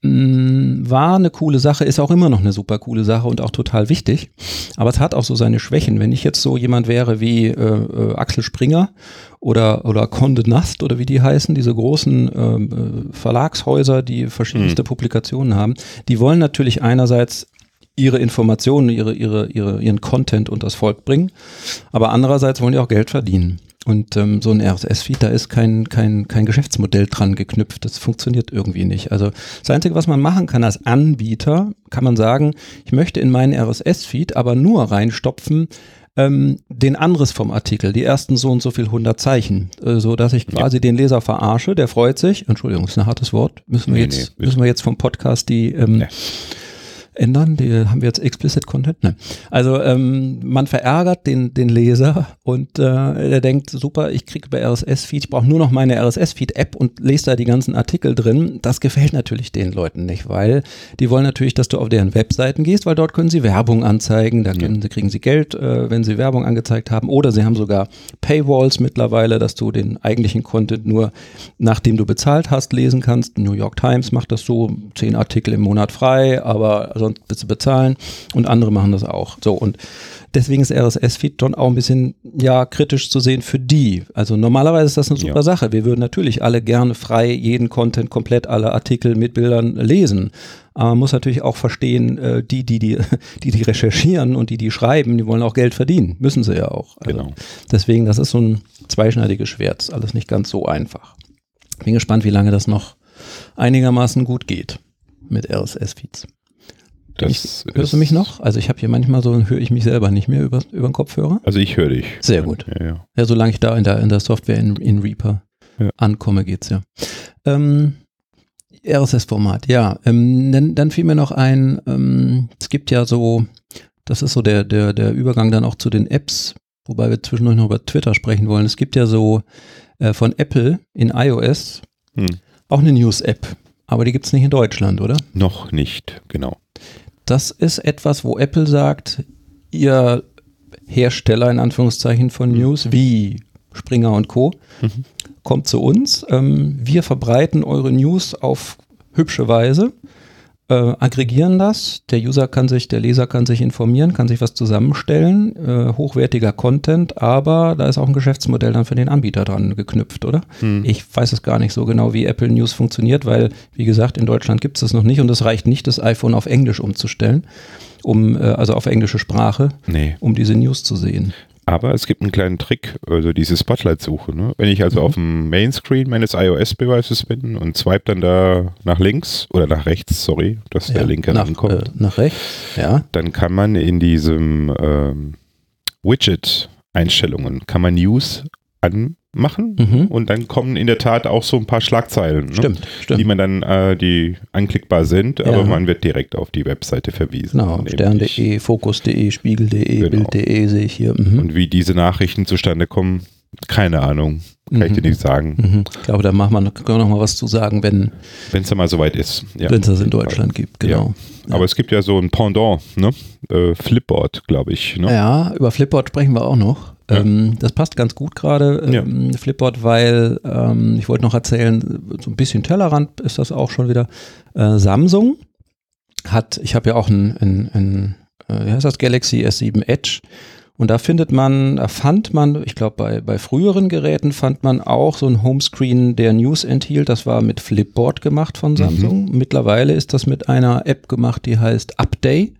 war eine coole Sache, ist auch immer noch eine super coole Sache und auch total wichtig. Aber es hat auch so seine Schwächen. Wenn ich jetzt so jemand wäre wie äh, äh, Axel Springer oder, oder Conde Nast oder wie die heißen, diese großen ähm, äh, Verlagshäuser, die verschiedenste mhm. Publikationen haben, die wollen natürlich einerseits ihre Informationen, ihre, ihre, ihre, ihren Content und das Volk bringen. Aber andererseits wollen die auch Geld verdienen. Und ähm, so ein RSS-Feed, da ist kein, kein, kein Geschäftsmodell dran geknüpft. Das funktioniert irgendwie nicht. Also das Einzige, was man machen kann als Anbieter, kann man sagen, ich möchte in meinen RSS-Feed aber nur reinstopfen, ähm, den Anriss vom Artikel, die ersten so und so viel 100 Zeichen, äh, so dass ich quasi ja. den Leser verarsche, der freut sich. Entschuldigung, ist ein hartes Wort. Müssen wir nee, jetzt, nee, müssen wir jetzt vom Podcast die ähm, nee ändern? Die, haben wir jetzt explicit Content? Nein. Also ähm, man verärgert den, den Leser und äh, der denkt, super, ich kriege bei RSS-Feed, ich brauche nur noch meine RSS-Feed-App und lese da die ganzen Artikel drin. Das gefällt natürlich den Leuten nicht, weil die wollen natürlich, dass du auf deren Webseiten gehst, weil dort können sie Werbung anzeigen, da können, ja. kriegen sie Geld, äh, wenn sie Werbung angezeigt haben oder sie haben sogar Paywalls mittlerweile, dass du den eigentlichen Content nur nachdem du bezahlt hast lesen kannst. New York Times macht das so, zehn Artikel im Monat frei, aber und zu bezahlen und andere machen das auch. So und deswegen ist RSS-Feed schon auch ein bisschen ja kritisch zu sehen für die. Also normalerweise ist das eine super ja. Sache. Wir würden natürlich alle gerne frei jeden Content, komplett alle Artikel mit Bildern lesen. Aber man muss natürlich auch verstehen, äh, die, die, die, die, die recherchieren und die, die schreiben, die wollen auch Geld verdienen. Müssen sie ja auch. Also genau. Deswegen, das ist so ein zweischneidiges Schwert. Ist alles nicht ganz so einfach. Bin gespannt, wie lange das noch einigermaßen gut geht mit RSS-Feeds. Hörst du mich noch? Also ich habe hier manchmal so, höre ich mich selber nicht mehr über, über den Kopfhörer. Also ich höre dich. Sehr gut. Ja, ja. ja, solange ich da in der, in der Software in, in Reaper ja. ankomme, geht's ja. Ähm, RSS-Format, ja. Ähm, dann, dann fiel mir noch ein, ähm, es gibt ja so, das ist so der, der, der Übergang dann auch zu den Apps, wobei wir zwischendurch noch über Twitter sprechen wollen. Es gibt ja so äh, von Apple in iOS hm. auch eine News-App, aber die gibt es nicht in Deutschland, oder? Noch nicht, genau. Das ist etwas, wo Apple sagt, ihr Hersteller in Anführungszeichen von hm. News, wie Springer und Co., mhm. kommt zu uns. Ähm, wir verbreiten eure News auf hübsche Weise, äh, aggregieren das. Der User kann sich, der Leser kann sich informieren, kann sich was zusammenstellen, äh, hochwertiger Content, aber da ist auch ein Geschäftsmodell dann für den Anbieter dran geknüpft, oder? Mhm. Ich weiß es gar nicht so genau, wie Apple News funktioniert, weil, wie gesagt, in Deutschland gibt es das noch nicht und es reicht nicht, das iPhone auf Englisch umzustellen um, äh, also auf englische Sprache, nee. um diese News zu sehen. Aber es gibt einen kleinen Trick, also diese Spotlight-Suche. Ne? Wenn ich also mhm. auf dem Mainscreen meines iOS-Devices bin und swipe dann da nach links oder nach rechts, sorry, dass ja, der Linke nach, ankommt. Äh, nach rechts, ja. Dann kann man in diesem ähm, Widget-Einstellungen, kann man News an machen mhm. und dann kommen in der Tat auch so ein paar Schlagzeilen, ne? stimmt, stimmt. die man dann, äh, die anklickbar sind, ja. aber man wird direkt auf die Webseite verwiesen. Genau, stern.de, fokus.de, spiegel.de, genau. bild.de sehe ich hier. Mhm. Und wie diese Nachrichten zustande kommen, keine Ahnung, kann mhm. ich dir nicht sagen. Mhm. Ich glaube, da machen wir, können wir noch mal was zu sagen, wenn es dann mal soweit ist. Ja. Wenn es das in Deutschland gibt, genau. Ja. Aber es gibt ja so ein Pendant, ne? Äh, Flipboard, glaube ich. Ne? Ja, über Flipboard sprechen wir auch noch. Ähm, das passt ganz gut gerade, ähm, ja. Flipboard, weil ähm, ich wollte noch erzählen, so ein bisschen Tellerrand ist das auch schon wieder. Äh, Samsung hat, ich habe ja auch ein, ein, ein äh, wie heißt das, Galaxy S7 Edge. Und da findet man, da fand man, ich glaube, bei, bei früheren Geräten fand man auch so ein Homescreen, der News enthielt. Das war mit Flipboard gemacht von Samsung. Mhm. Mittlerweile ist das mit einer App gemacht, die heißt Update.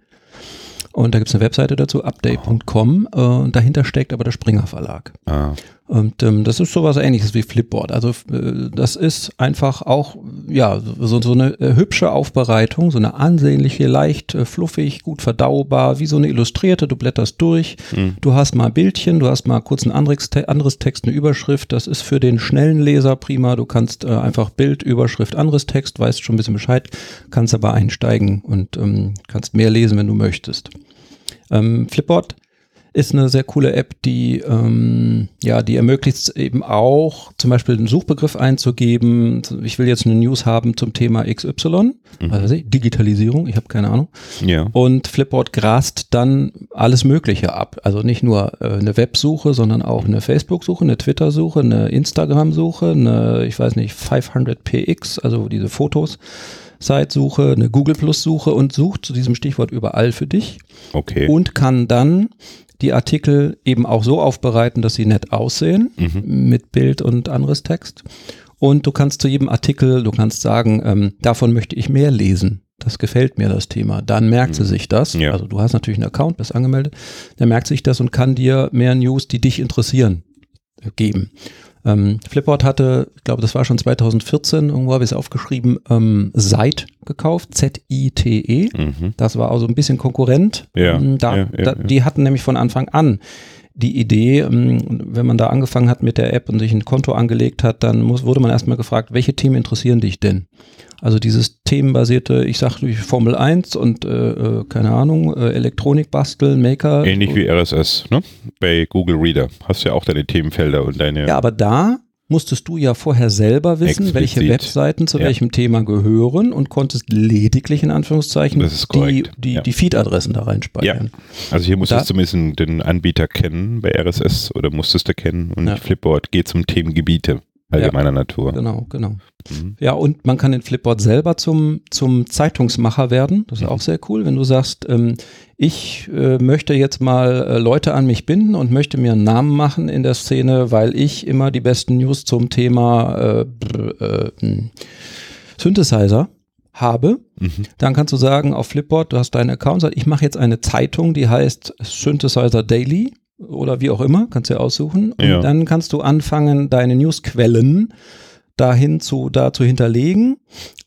Und da gibt es eine Webseite dazu, update.com. Äh, und dahinter steckt aber der Springer Verlag. Ah. Und ähm, das ist sowas ähnliches wie Flipboard. Also äh, das ist einfach auch ja so, so eine äh, hübsche Aufbereitung, so eine ansehnliche, leicht äh, fluffig, gut verdaubar, wie so eine illustrierte. Du blätterst durch, mhm. du hast mal Bildchen, du hast mal kurz ein anderes, anderes Text, eine Überschrift. Das ist für den schnellen Leser prima. Du kannst äh, einfach Bild, Überschrift, anderes Text, weißt schon ein bisschen Bescheid, kannst aber einsteigen und ähm, kannst mehr lesen, wenn du möchtest. Ähm, Flipboard ist eine sehr coole App, die ähm, ja, die ermöglicht eben auch, zum Beispiel einen Suchbegriff einzugeben. Ich will jetzt eine News haben zum Thema XY, mhm. also Digitalisierung, ich habe keine Ahnung. Ja. Und Flipboard grast dann alles Mögliche ab. Also nicht nur äh, eine Websuche, sondern auch eine Facebook-Suche, eine Twitter-Suche, eine Instagram-Suche, eine, ich weiß nicht, 500px, also diese Fotos. Site-Suche, eine Google Plus-Suche und sucht zu diesem Stichwort überall für dich. Okay. Und kann dann die Artikel eben auch so aufbereiten, dass sie nett aussehen, mhm. mit Bild und anderes Text. Und du kannst zu jedem Artikel, du kannst sagen, ähm, davon möchte ich mehr lesen. Das gefällt mir, das Thema. Dann merkt mhm. sie sich das. Ja. Also du hast natürlich einen Account, bist angemeldet. Der merkt sich das und kann dir mehr News, die dich interessieren, geben. Ähm, Flipboard hatte, ich glaube, das war schon 2014, irgendwo habe ich es aufgeschrieben, ähm, Site gekauft, Z-I-T-E. Mhm. Das war also ein bisschen Konkurrent. Ja, ähm, da, ja, ja, da, die hatten nämlich von Anfang an die Idee, ähm, wenn man da angefangen hat mit der App und sich ein Konto angelegt hat, dann muss, wurde man erstmal gefragt, welche Themen interessieren dich denn? Also dieses themenbasierte, ich sag durch Formel 1 und äh, äh, keine Ahnung, äh, Elektronik basteln, Maker. Ähnlich wie RSS, ne? Bei Google Reader. Hast du ja auch deine Themenfelder und deine. Ja, aber da musstest du ja vorher selber wissen, Explizit. welche Webseiten zu ja. welchem Thema gehören und konntest lediglich in Anführungszeichen die, die, ja. die Feed-Adressen da reinspeichern. Ja. Also hier musstest du zumindest den Anbieter kennen bei RSS oder musstest du kennen und Flipboard geht zum Themengebiete. Allgemeiner ja, Natur. Genau, genau. Mhm. Ja, und man kann den Flipboard selber zum, zum Zeitungsmacher werden. Das ist mhm. auch sehr cool, wenn du sagst, ähm, ich äh, möchte jetzt mal äh, Leute an mich binden und möchte mir einen Namen machen in der Szene, weil ich immer die besten News zum Thema äh, äh, hm, Synthesizer habe, mhm. dann kannst du sagen auf Flipboard, du hast deinen Account, ich mache jetzt eine Zeitung, die heißt Synthesizer Daily oder wie auch immer, kannst du ja aussuchen. Und ja. dann kannst du anfangen, deine Newsquellen dahin zu, da zu hinterlegen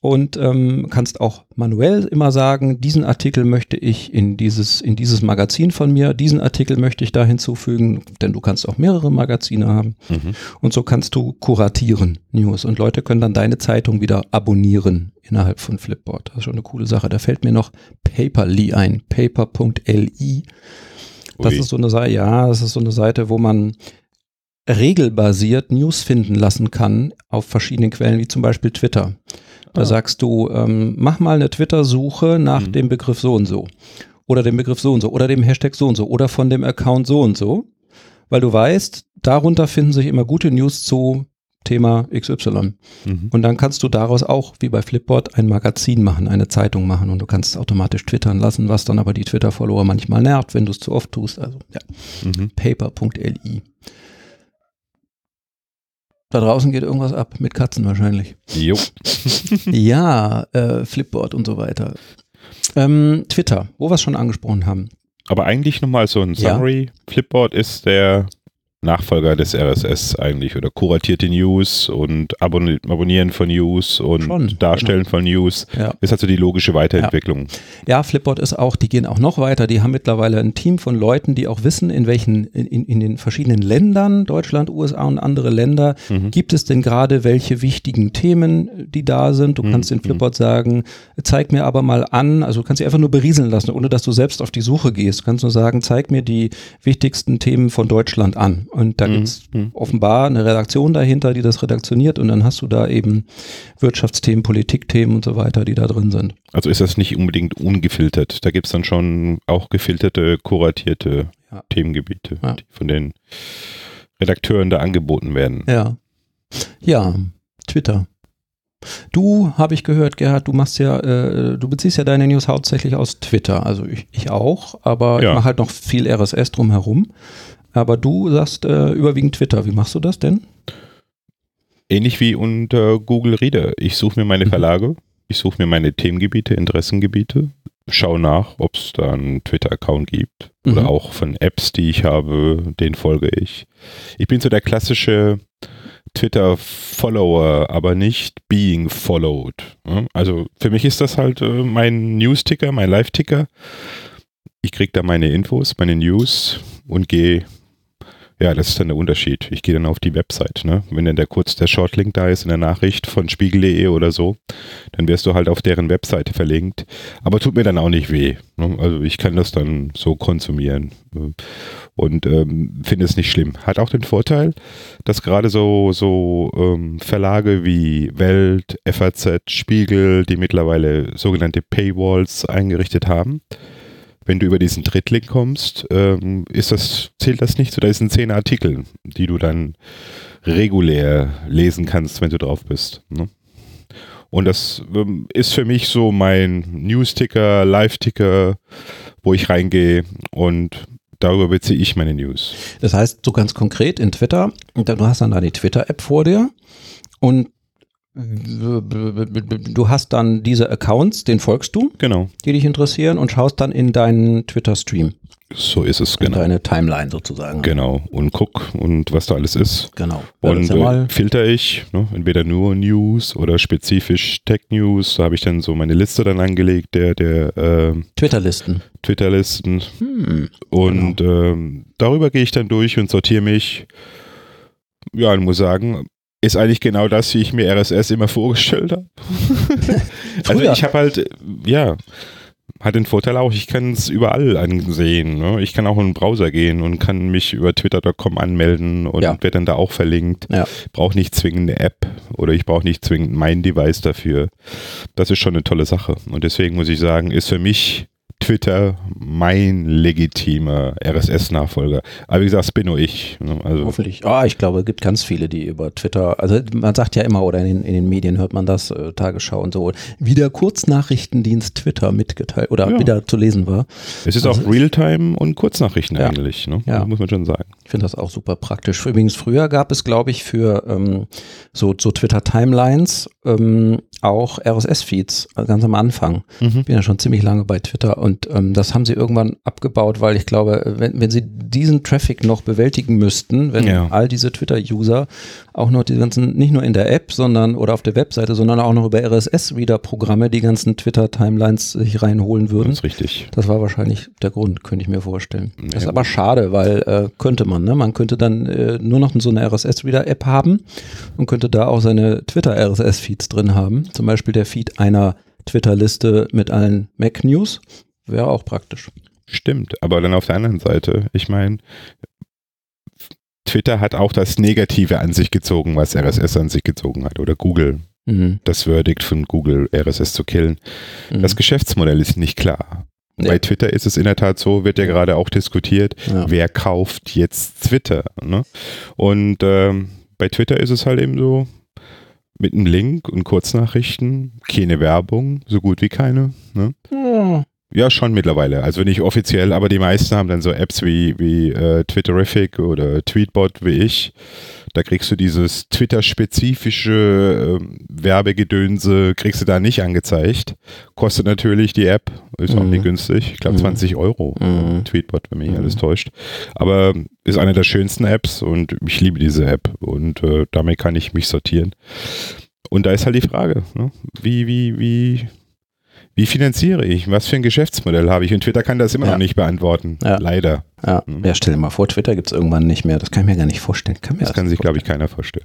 und ähm, kannst auch manuell immer sagen, diesen Artikel möchte ich in dieses, in dieses Magazin von mir, diesen Artikel möchte ich da hinzufügen, denn du kannst auch mehrere Magazine haben mhm. und so kannst du kuratieren News und Leute können dann deine Zeitung wieder abonnieren innerhalb von Flipboard. Das ist schon eine coole Sache. Da fällt mir noch Paperly ein, paper.li. Das Ui. ist so eine Seite, ja, das ist so eine Seite, wo man regelbasiert News finden lassen kann auf verschiedenen Quellen, wie zum Beispiel Twitter. Da ah. sagst du, ähm, mach mal eine Twitter-Suche nach mhm. dem Begriff so und so. Oder dem Begriff so und so. Oder dem Hashtag so und so. Oder von dem Account so und so. Weil du weißt, darunter finden sich immer gute News zu Thema XY. Mhm. Und dann kannst du daraus auch, wie bei Flipboard, ein Magazin machen, eine Zeitung machen und du kannst automatisch twittern lassen, was dann aber die Twitter-Follower manchmal nervt, wenn du es zu oft tust. Also ja, mhm. paper.li. Da draußen geht irgendwas ab, mit Katzen wahrscheinlich. Jo. ja, äh, Flipboard und so weiter. Ähm, Twitter, wo wir es schon angesprochen haben. Aber eigentlich nochmal so ein Summary. Ja. Flipboard ist der Nachfolger des RSS eigentlich oder kuratierte News und Abon Abonnieren von News und Schon, Darstellen genau. von News. Ja. Ist also die logische Weiterentwicklung. Ja. ja, Flipboard ist auch, die gehen auch noch weiter. Die haben mittlerweile ein Team von Leuten, die auch wissen, in welchen, in, in den verschiedenen Ländern, Deutschland, USA und andere Länder, mhm. gibt es denn gerade welche wichtigen Themen, die da sind. Du mhm. kannst in Flipboard sagen, zeig mir aber mal an, also du kannst sie einfach nur berieseln lassen, ohne dass du selbst auf die Suche gehst. Du kannst nur sagen, zeig mir die wichtigsten Themen von Deutschland an. Und da mhm. gibt es mhm. offenbar eine Redaktion dahinter, die das redaktioniert und dann hast du da eben Wirtschaftsthemen, Politikthemen und so weiter, die da drin sind. Also ist das nicht unbedingt ungefiltert. Da gibt es dann schon auch gefilterte, kuratierte ja. Themengebiete, ja. die von den Redakteuren da angeboten werden. Ja. Ja, Twitter. Du, habe ich gehört, Gerhard, du machst ja, äh, du beziehst ja deine News hauptsächlich aus Twitter. Also ich, ich auch, aber ja. ich mache halt noch viel RSS drumherum. Aber du sagst äh, überwiegend Twitter. Wie machst du das denn? Ähnlich wie unter Google Reader. Ich suche mir meine mhm. Verlage, ich suche mir meine Themengebiete, Interessengebiete, schaue nach, ob es da einen Twitter-Account gibt mhm. oder auch von Apps, die ich habe, den folge ich. Ich bin so der klassische Twitter-Follower, aber nicht being followed. Also für mich ist das halt äh, mein News-Ticker, mein Live-Ticker. Ich kriege da meine Infos, meine News und gehe ja, das ist dann der Unterschied. Ich gehe dann auf die Website. Ne? Wenn dann der kurz der Shortlink da ist in der Nachricht von spiegel.de oder so, dann wirst du halt auf deren Webseite verlinkt. Aber tut mir dann auch nicht weh. Ne? Also ich kann das dann so konsumieren und ähm, finde es nicht schlimm. Hat auch den Vorteil, dass gerade so, so ähm, Verlage wie Welt, FAZ, Spiegel, die mittlerweile sogenannte Paywalls eingerichtet haben, wenn du über diesen Drittlink kommst, ähm, ist das, zählt das nicht da sind zehn Artikel, die du dann regulär lesen kannst, wenn du drauf bist. Ne? Und das ähm, ist für mich so mein News-Ticker, Live-Ticker, wo ich reingehe und darüber beziehe ich meine News. Das heißt, so ganz konkret in Twitter, du hast dann da die Twitter-App vor dir und du hast dann diese Accounts, den folgst du, genau. die dich interessieren und schaust dann in deinen Twitter-Stream. So ist es, genau. In deine Timeline sozusagen. Genau. Und guck und was da alles ist. Genau. und äh, filter ich, ne, entweder nur News oder spezifisch Tech-News. Da habe ich dann so meine Liste dann angelegt, der, der äh, Twitter-Listen. Twitter-Listen. Hm, und genau. ähm, darüber gehe ich dann durch und sortiere mich. Ja, ich muss sagen, ist eigentlich genau das, wie ich mir RSS immer vorgestellt habe. also ich habe halt, ja, hat den Vorteil auch, ich kann es überall ansehen. Ne? Ich kann auch in den Browser gehen und kann mich über twitter.com anmelden und ja. werde dann da auch verlinkt. Ja. Brauche nicht zwingend eine App oder ich brauche nicht zwingend mein Device dafür. Das ist schon eine tolle Sache. Und deswegen muss ich sagen, ist für mich Twitter mein legitimer RSS-Nachfolger. Aber wie gesagt, das bin nur ich. ne? Also, Hoffentlich. Ah, ich glaube, es gibt ganz viele, die über Twitter, also man sagt ja immer, oder in den, in den Medien hört man das, äh, Tagesschau und so, wie der Kurznachrichtendienst Twitter mitgeteilt oder Ja. wieder zu lesen war. es ist Also- auch Realtime und Kurznachrichten Ja. eigentlich, ne? Ja. muss man schon sagen. Ich finde das auch super praktisch. Übrigens, früher gab es, glaube ich, für ähm, so, so Twitter-Timelines ähm, auch RSS-Feeds, äh, ganz am Anfang. Mhm. Ich bin ja schon ziemlich lange bei Twitter und ähm, das haben sie irgendwann abgebaut, weil ich glaube, wenn, wenn sie diesen Traffic noch bewältigen müssten, wenn Ja. all diese Twitter-User auch noch die ganzen, nicht nur in der App, sondern oder auf der Webseite, sondern auch noch über RSS-Reader-Programme die ganzen Twitter-Timelines sich reinholen Das würden. ist richtig. Das war wahrscheinlich der Grund, könnte ich mir vorstellen. Ja, das ist aber schade, weil äh, könnte man, ne? Man könnte dann äh, nur noch so eine RSS-Reader-App haben und könnte da auch seine Twitter-RSS-Feeds drin haben. Zum Beispiel der Feed einer Twitter-Liste mit allen Mac-News. Wäre auch praktisch. Stimmt, aber dann auf der anderen Seite, ich meine, Twitter hat auch das Negative an sich gezogen, was RSS an sich gezogen hat. Oder Google, Mhm. das Verdict von Google, RSS zu killen. Mhm. Das Geschäftsmodell ist nicht klar. Ja. Bei Twitter ist es in der Tat so, wird ja gerade auch diskutiert, ja. wer kauft jetzt Twitter. Ne? Und ähm, bei Twitter ist es halt eben so, mit einem Link und Kurznachrichten, keine Werbung, so gut wie keine. Ne? Ja. Ja, schon mittlerweile. Also nicht offiziell, aber die meisten haben dann so Apps wie, wie äh, Twitterific oder Tweetbot wie ich. Da kriegst du dieses Twitter-spezifische ähm, Werbegedönse, kriegst du da nicht angezeigt. Kostet natürlich die App, ist auch Mhm. nicht günstig. Ich glaube Mhm. 20 Euro. Mhm. Tweetbot, wenn mich Mhm. alles täuscht. Aber ist eine der schönsten Apps und ich liebe diese App und äh, damit kann ich mich sortieren. Und da ist halt die Frage, ne? wie, wie, wie, wie finanziere ich? Was für ein Geschäftsmodell habe ich? Und Twitter kann das immer Ja. noch nicht beantworten. Ja. Leider. Ja. Mhm. ja, stell dir mal vor, Twitter gibt es irgendwann nicht mehr. Das kann ich mir gar nicht vorstellen. Kann mir Das kann sich, glaube ich, keiner vorstellen.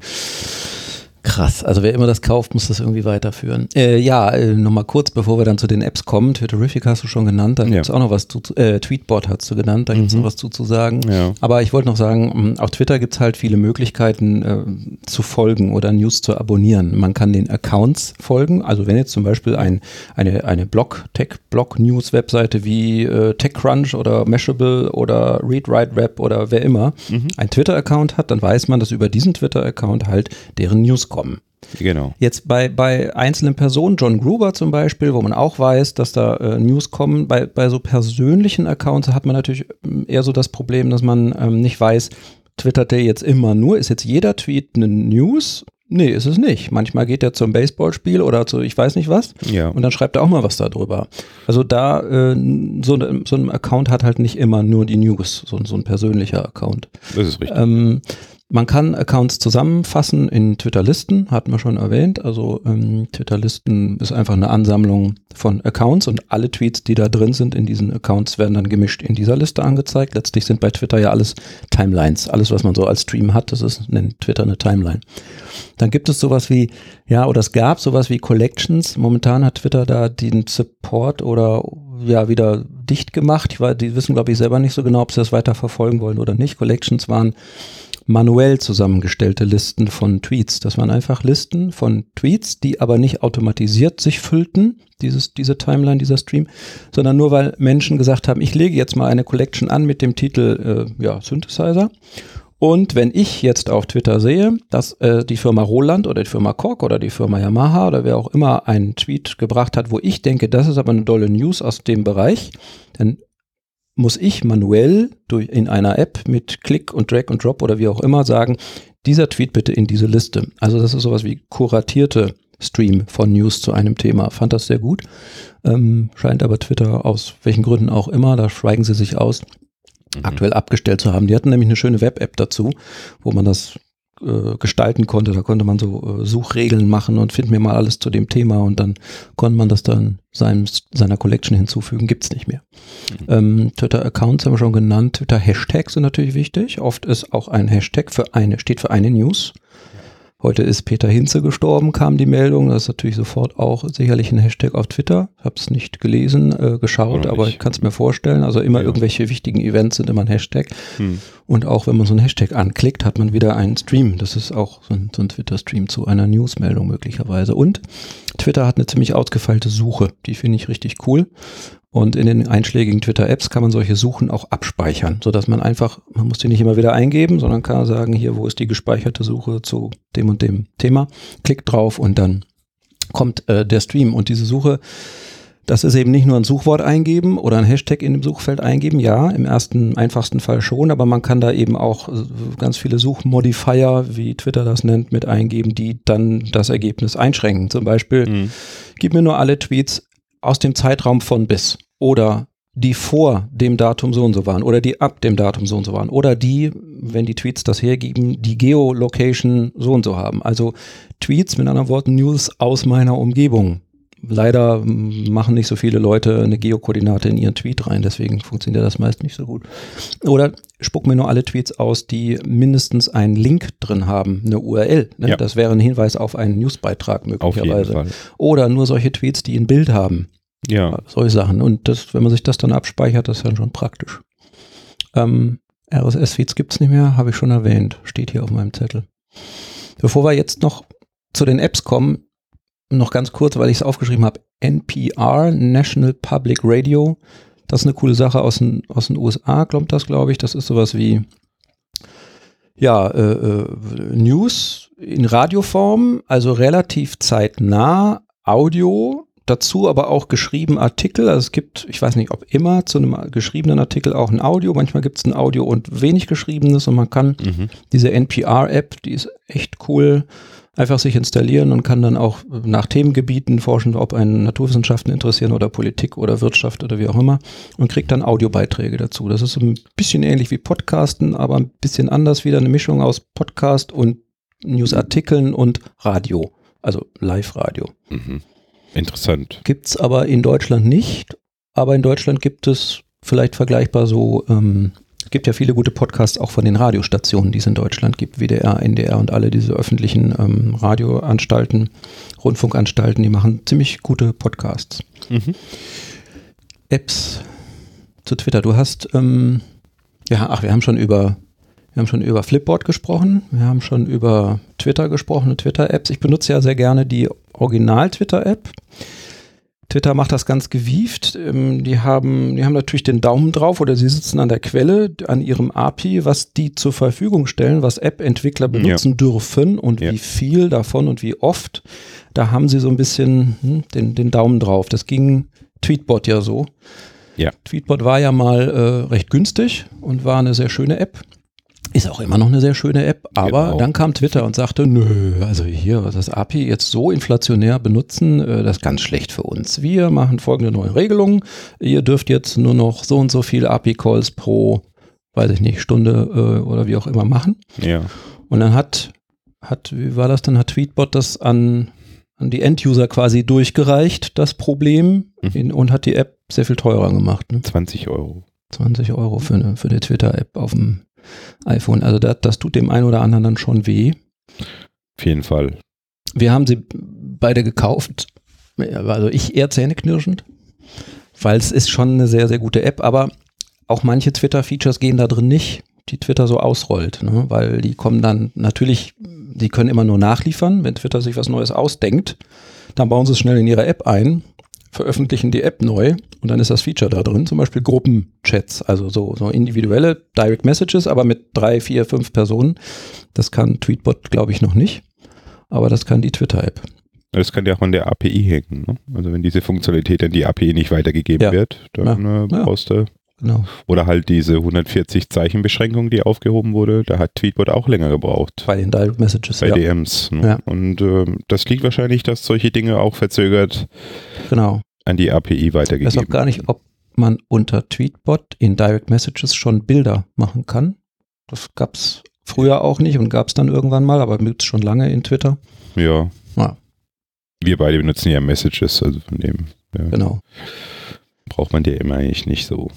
Krass, also wer immer das kauft, muss das irgendwie weiterführen. Äh, ja, äh, nochmal kurz, bevor wir dann zu den Apps kommen. Twitterific hast du schon genannt, da Ja. gibt es auch noch was zu, äh, Tweetbot hast du genannt, da gibt es Mhm. noch was zu, zu sagen. Ja. Aber ich wollte noch sagen, mh, auf Twitter gibt es halt viele Möglichkeiten äh, zu folgen oder News zu abonnieren. Man kann den Accounts folgen, also wenn jetzt zum Beispiel ein, eine, eine Blog, Tech-Blog-News-Webseite wie äh, TechCrunch oder Mashable oder ReadWriteWeb oder wer immer Mhm. ein Twitter-Account hat, dann weiß man, dass über diesen Twitter-Account halt deren News kommen. Genau. Jetzt bei, bei einzelnen Personen, John Gruber zum Beispiel, wo man auch weiß, dass da äh, News kommen, bei, bei so persönlichen Accounts hat man natürlich ähm, eher so das Problem, dass man ähm, nicht weiß, twittert der jetzt immer nur, ist jetzt jeder Tweet eine News? Nee, ist es nicht. Manchmal geht er zum Baseballspiel oder zu ich weiß nicht was Ja. und dann schreibt er auch mal was darüber. Also da, äh, so, ne- so ein Account hat halt nicht immer nur die News, so, so ein persönlicher Account. Das ist richtig. Ähm, man kann Accounts zusammenfassen in Twitter-Listen, hatten wir schon erwähnt. Also ähm, Twitter-Listen ist einfach eine Ansammlung von Accounts und alle Tweets, die da drin sind in diesen Accounts, werden dann gemischt in dieser Liste angezeigt. Letztlich sind bei Twitter ja alles Timelines. Alles, was man so als Stream hat, das ist in Twitter eine Timeline. Dann gibt es sowas wie, ja, oder es gab sowas wie Collections. Momentan hat Twitter da den Support oder ja wieder dicht gemacht. Ich weiß, die wissen, glaube ich, selber nicht so genau, ob sie das weiter verfolgen wollen oder nicht. Collections waren manuell zusammengestellte Listen von Tweets. Das waren einfach Listen von Tweets, die aber nicht automatisiert sich füllten, dieses, diese Timeline, dieser Stream, sondern nur weil Menschen gesagt haben, ich lege jetzt mal eine Collection an mit dem Titel äh, ja, Synthesizer. Und wenn ich jetzt auf Twitter sehe, dass äh, die Firma Roland oder die Firma Korg oder die Firma Yamaha oder wer auch immer einen Tweet gebracht hat, wo ich denke, das ist aber eine dolle News aus dem Bereich, dann muss ich manuell durch, in einer App mit Klick und Drag und Drop oder wie auch immer sagen, dieser Tweet bitte in diese Liste. Also das ist sowas wie kuratierte Stream von News zu einem Thema. Fand das sehr gut. Ähm, scheint aber Twitter aus welchen Gründen auch immer, da schweigen sie sich aus, Mhm. aktuell abgestellt zu haben. Die hatten nämlich eine schöne Web-App dazu, wo man das äh, gestalten konnte. Da konnte man so äh, Suchregeln machen und find mir mal alles zu dem Thema und dann konnte man das dann seinem, seiner Collection hinzufügen. Gibt's nicht mehr. Mhm. Ähm, Twitter-Accounts haben wir schon genannt. Twitter-Hashtags sind natürlich wichtig. Oft ist auch ein Hashtag für eine, steht für eine News. Heute ist Peter Hinze gestorben, kam die Meldung. Das ist natürlich sofort auch sicherlich ein Hashtag auf Twitter. Ich habe es nicht gelesen, äh, geschaut, aber ich kann es mir vorstellen. Also immer Ja. irgendwelche wichtigen Events sind immer ein Hashtag. Hm. Und auch wenn man so einen Hashtag anklickt, hat man wieder einen Stream. Das ist auch so ein, so ein Twitter-Stream zu einer Newsmeldung möglicherweise. Und Twitter hat eine ziemlich ausgefeilte Suche. Die finde ich richtig cool. Und in den einschlägigen Twitter-Apps kann man solche Suchen auch abspeichern, sodass man einfach, man muss die nicht immer wieder eingeben, sondern kann sagen, hier, wo ist die gespeicherte Suche zu dem und dem Thema. Klickt drauf und dann kommt äh, der Stream. Und diese Suche, das ist eben nicht nur ein Suchwort eingeben oder ein Hashtag in dem Suchfeld eingeben, ja, im ersten einfachsten Fall schon, aber man kann da eben auch äh, ganz viele Suchmodifier, wie Twitter das nennt, mit eingeben, die dann das Ergebnis einschränken. Zum Beispiel, mhm. gib mir nur alle Tweets aus dem Zeitraum von bis oder die vor dem Datum so und so waren oder die ab dem Datum so und so waren oder die, wenn die Tweets das hergeben, die Geolocation so und so haben. Also Tweets, mit anderen Worten News aus meiner Umgebung. Leider machen nicht so viele Leute eine Geokoordinate in ihren Tweet rein, deswegen funktioniert das meist nicht so gut. Oder spuck mir nur alle Tweets aus, die mindestens einen Link drin haben, eine URL. Ne? Ja. Das wäre ein Hinweis auf einen Newsbeitrag möglicherweise. Oder nur solche Tweets, die ein Bild haben. Ja. Solche Sachen. Und das, wenn man sich das dann abspeichert, das ist dann schon praktisch. Ähm, RSS-Feeds gibt es nicht mehr, habe ich schon erwähnt. Steht hier auf meinem Zettel. Bevor wir jetzt noch zu den Apps kommen, noch ganz kurz, weil ich es aufgeschrieben habe, NPR, National Public Radio. Das ist eine coole Sache aus den, aus den USA, kommt das, glaube ich. Das ist sowas wie ja, äh, äh, News in Radioform, also relativ zeitnah, Audio, dazu aber auch geschrieben Artikel. Also es gibt, ich weiß nicht, ob immer zu einem geschriebenen Artikel auch ein Audio. Manchmal gibt es ein Audio und wenig geschriebenes und man kann mhm. diese NPR-App, die ist echt cool einfach sich installieren und kann dann auch nach Themengebieten forschen, ob einen Naturwissenschaften interessieren oder Politik oder Wirtschaft oder wie auch immer und kriegt dann Audiobeiträge dazu. Das ist ein bisschen ähnlich wie Podcasten, aber ein bisschen anders wieder eine Mischung aus Podcast und Newsartikeln und Radio, also Live-Radio. Mhm. Interessant. Gibt es aber in Deutschland nicht, aber in Deutschland gibt es vielleicht vergleichbar so ähm, gibt ja viele gute Podcasts auch von den Radiostationen, die es in Deutschland gibt, WDR, NDR und alle diese öffentlichen ähm, Radioanstalten, Rundfunkanstalten, die machen ziemlich gute Podcasts. Mhm. Apps zu Twitter. Du hast, ähm, ja, ach, wir haben schon über, wir haben schon über Flipboard gesprochen, wir haben schon über Twitter gesprochen, Twitter-Apps. Ich benutze ja sehr gerne die Original-Twitter-App. Twitter macht das ganz gewieft. Ähm, die haben, die haben natürlich den Daumen drauf oder sie sitzen an der Quelle, an ihrem API, was die zur Verfügung stellen, was App-Entwickler benutzen ja. dürfen und ja. wie viel davon und wie oft. Da haben sie so ein bisschen hm, den, den Daumen drauf. Das ging Tweetbot ja so. Ja. Tweetbot war ja mal äh, recht günstig und war eine sehr schöne App. Ist auch immer noch eine sehr schöne App, aber genau. dann kam Twitter und sagte, nö, also hier das API jetzt so inflationär benutzen, äh, das ist ganz schlecht für uns. Wir machen folgende neue Regelungen. Ihr dürft jetzt nur noch so und so viel API-Calls pro, weiß ich nicht, Stunde äh, oder wie auch immer machen. Ja. Und dann hat, hat, wie war das dann, hat Tweetbot das an, an die End-User quasi durchgereicht, das Problem, mhm. in, und hat die App sehr viel teurer gemacht. Ne? 20 Euro. 20 Euro für eine, für eine Twitter-App auf dem iPhone. Also das, das tut dem einen oder anderen dann schon weh. Auf jeden Fall. Wir haben sie beide gekauft. Also ich eher zähneknirschend, weil es ist schon eine sehr, sehr gute App, aber auch manche Twitter-Features gehen da drin nicht, die Twitter so ausrollt, ne? weil die kommen dann natürlich, die können immer nur nachliefern, wenn Twitter sich was Neues ausdenkt, dann bauen sie es schnell in ihre App ein veröffentlichen die App neu und dann ist das Feature da drin, zum Beispiel Gruppenchats, also so, so individuelle Direct Messages, aber mit drei, vier, fünf Personen. Das kann Tweetbot, glaube ich, noch nicht, aber das kann die Twitter-App. Das kann ja auch an der API hängen. Ne? Also wenn diese Funktionalität an die API nicht weitergegeben ja. wird, dann ja. Äh, brauchst du Genau. Oder halt diese 140 Zeichen Beschränkung, die aufgehoben wurde, da hat Tweetbot auch länger gebraucht. Bei den Direct Messages. Bei ja. DMs. Ne? Ja. Und äh, das liegt wahrscheinlich, dass solche Dinge auch verzögert genau. an die API weitergegeben werden. Ich weiß auch gar nicht, ob man unter Tweetbot in Direct Messages schon Bilder machen kann. Das gab es früher auch nicht und gab es dann irgendwann mal, aber gibt es schon lange in Twitter. Ja. ja. Wir beide benutzen ja Messages, also von dem. Ja. Genau. Braucht man DM eigentlich nicht so.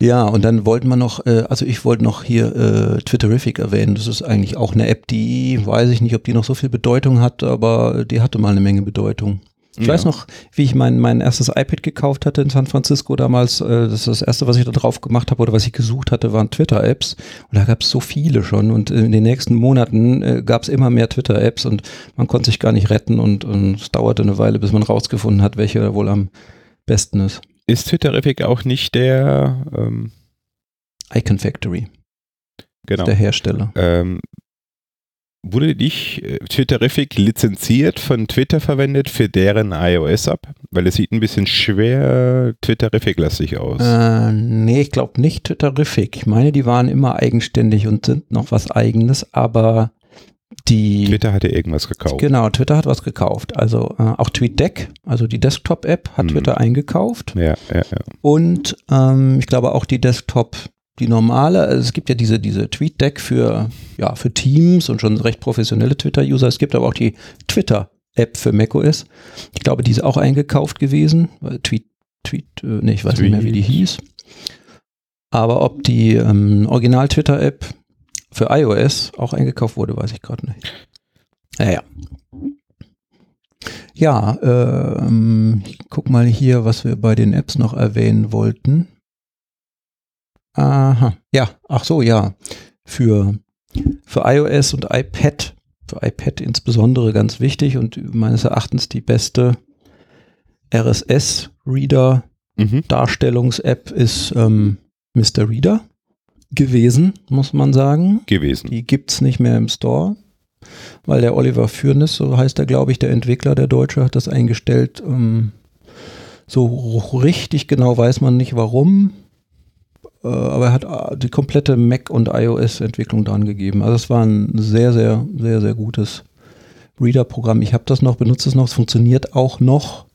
Ja, und dann wollten wir noch, äh, also ich wollte noch hier äh, Twitterific erwähnen. Das ist eigentlich auch eine App, die weiß ich nicht, ob die noch so viel Bedeutung hat, aber die hatte mal eine Menge Bedeutung. Ich ja. weiß noch, wie ich mein, mein erstes iPad gekauft hatte in San Francisco damals. Äh, das ist das erste, was ich da drauf gemacht habe oder was ich gesucht hatte, waren Twitter-Apps. Und da gab es so viele schon. Und in den nächsten Monaten äh, gab es immer mehr Twitter-Apps und man konnte sich gar nicht retten. Und, und es dauerte eine Weile, bis man rausgefunden hat, welche wohl am besten ist. Ist Twitterific auch nicht der ähm, Icon Factory, genau. der Hersteller. Ähm, wurde nicht äh, Twitterific lizenziert von Twitter verwendet für deren iOS-App? Weil es sieht ein bisschen schwer Twitterific-lastig aus. Äh, nee, ich glaube nicht Twitterific. Ich meine, die waren immer eigenständig und sind noch was eigenes, aber die. Twitter hatte irgendwas gekauft. Genau, Twitter hat was gekauft. Also äh, auch TweetDeck, also die Desktop-App, hat Hm. Twitter eingekauft. Ja, ja, ja. Und ähm, ich glaube auch die Desktop, die normale, also es gibt ja diese, diese TweetDeck für, ja, für Teams und schon recht professionelle Twitter-User. Es gibt aber auch die Twitter-App für macOS. Ich glaube, die ist auch eingekauft gewesen. weil Tweet, Tweet, äh, nee, ich weiß nicht mehr, wie die Tweet. hieß. Aber ob die ähm, Original-Twitter-App für iOS auch eingekauft wurde, weiß ich gerade nicht. Naja. Ja, ähm, ich guck mal hier, was wir bei den Apps noch erwähnen wollten. Aha, ja, ach so, ja. Für, für iOS und iPad, für iPad insbesondere ganz wichtig und meines Erachtens die beste RSS-Reader Mhm. Darstellungs-App ist ähm, Mr. Reader gewesen, muss man sagen. Gewesen. Die gibt's nicht mehr im Store, weil der Oliver Fürnes, so heißt er, glaube ich, der Entwickler, der Deutsche, hat das eingestellt. Ähm, so richtig genau weiß man nicht warum, äh, aber er hat äh, die komplette Mac- und iOS-Entwicklung dran gegeben. Also es war ein sehr, sehr, sehr, sehr gutes Reader-Programm. Ich habe das noch, benutze es noch, es funktioniert auch noch.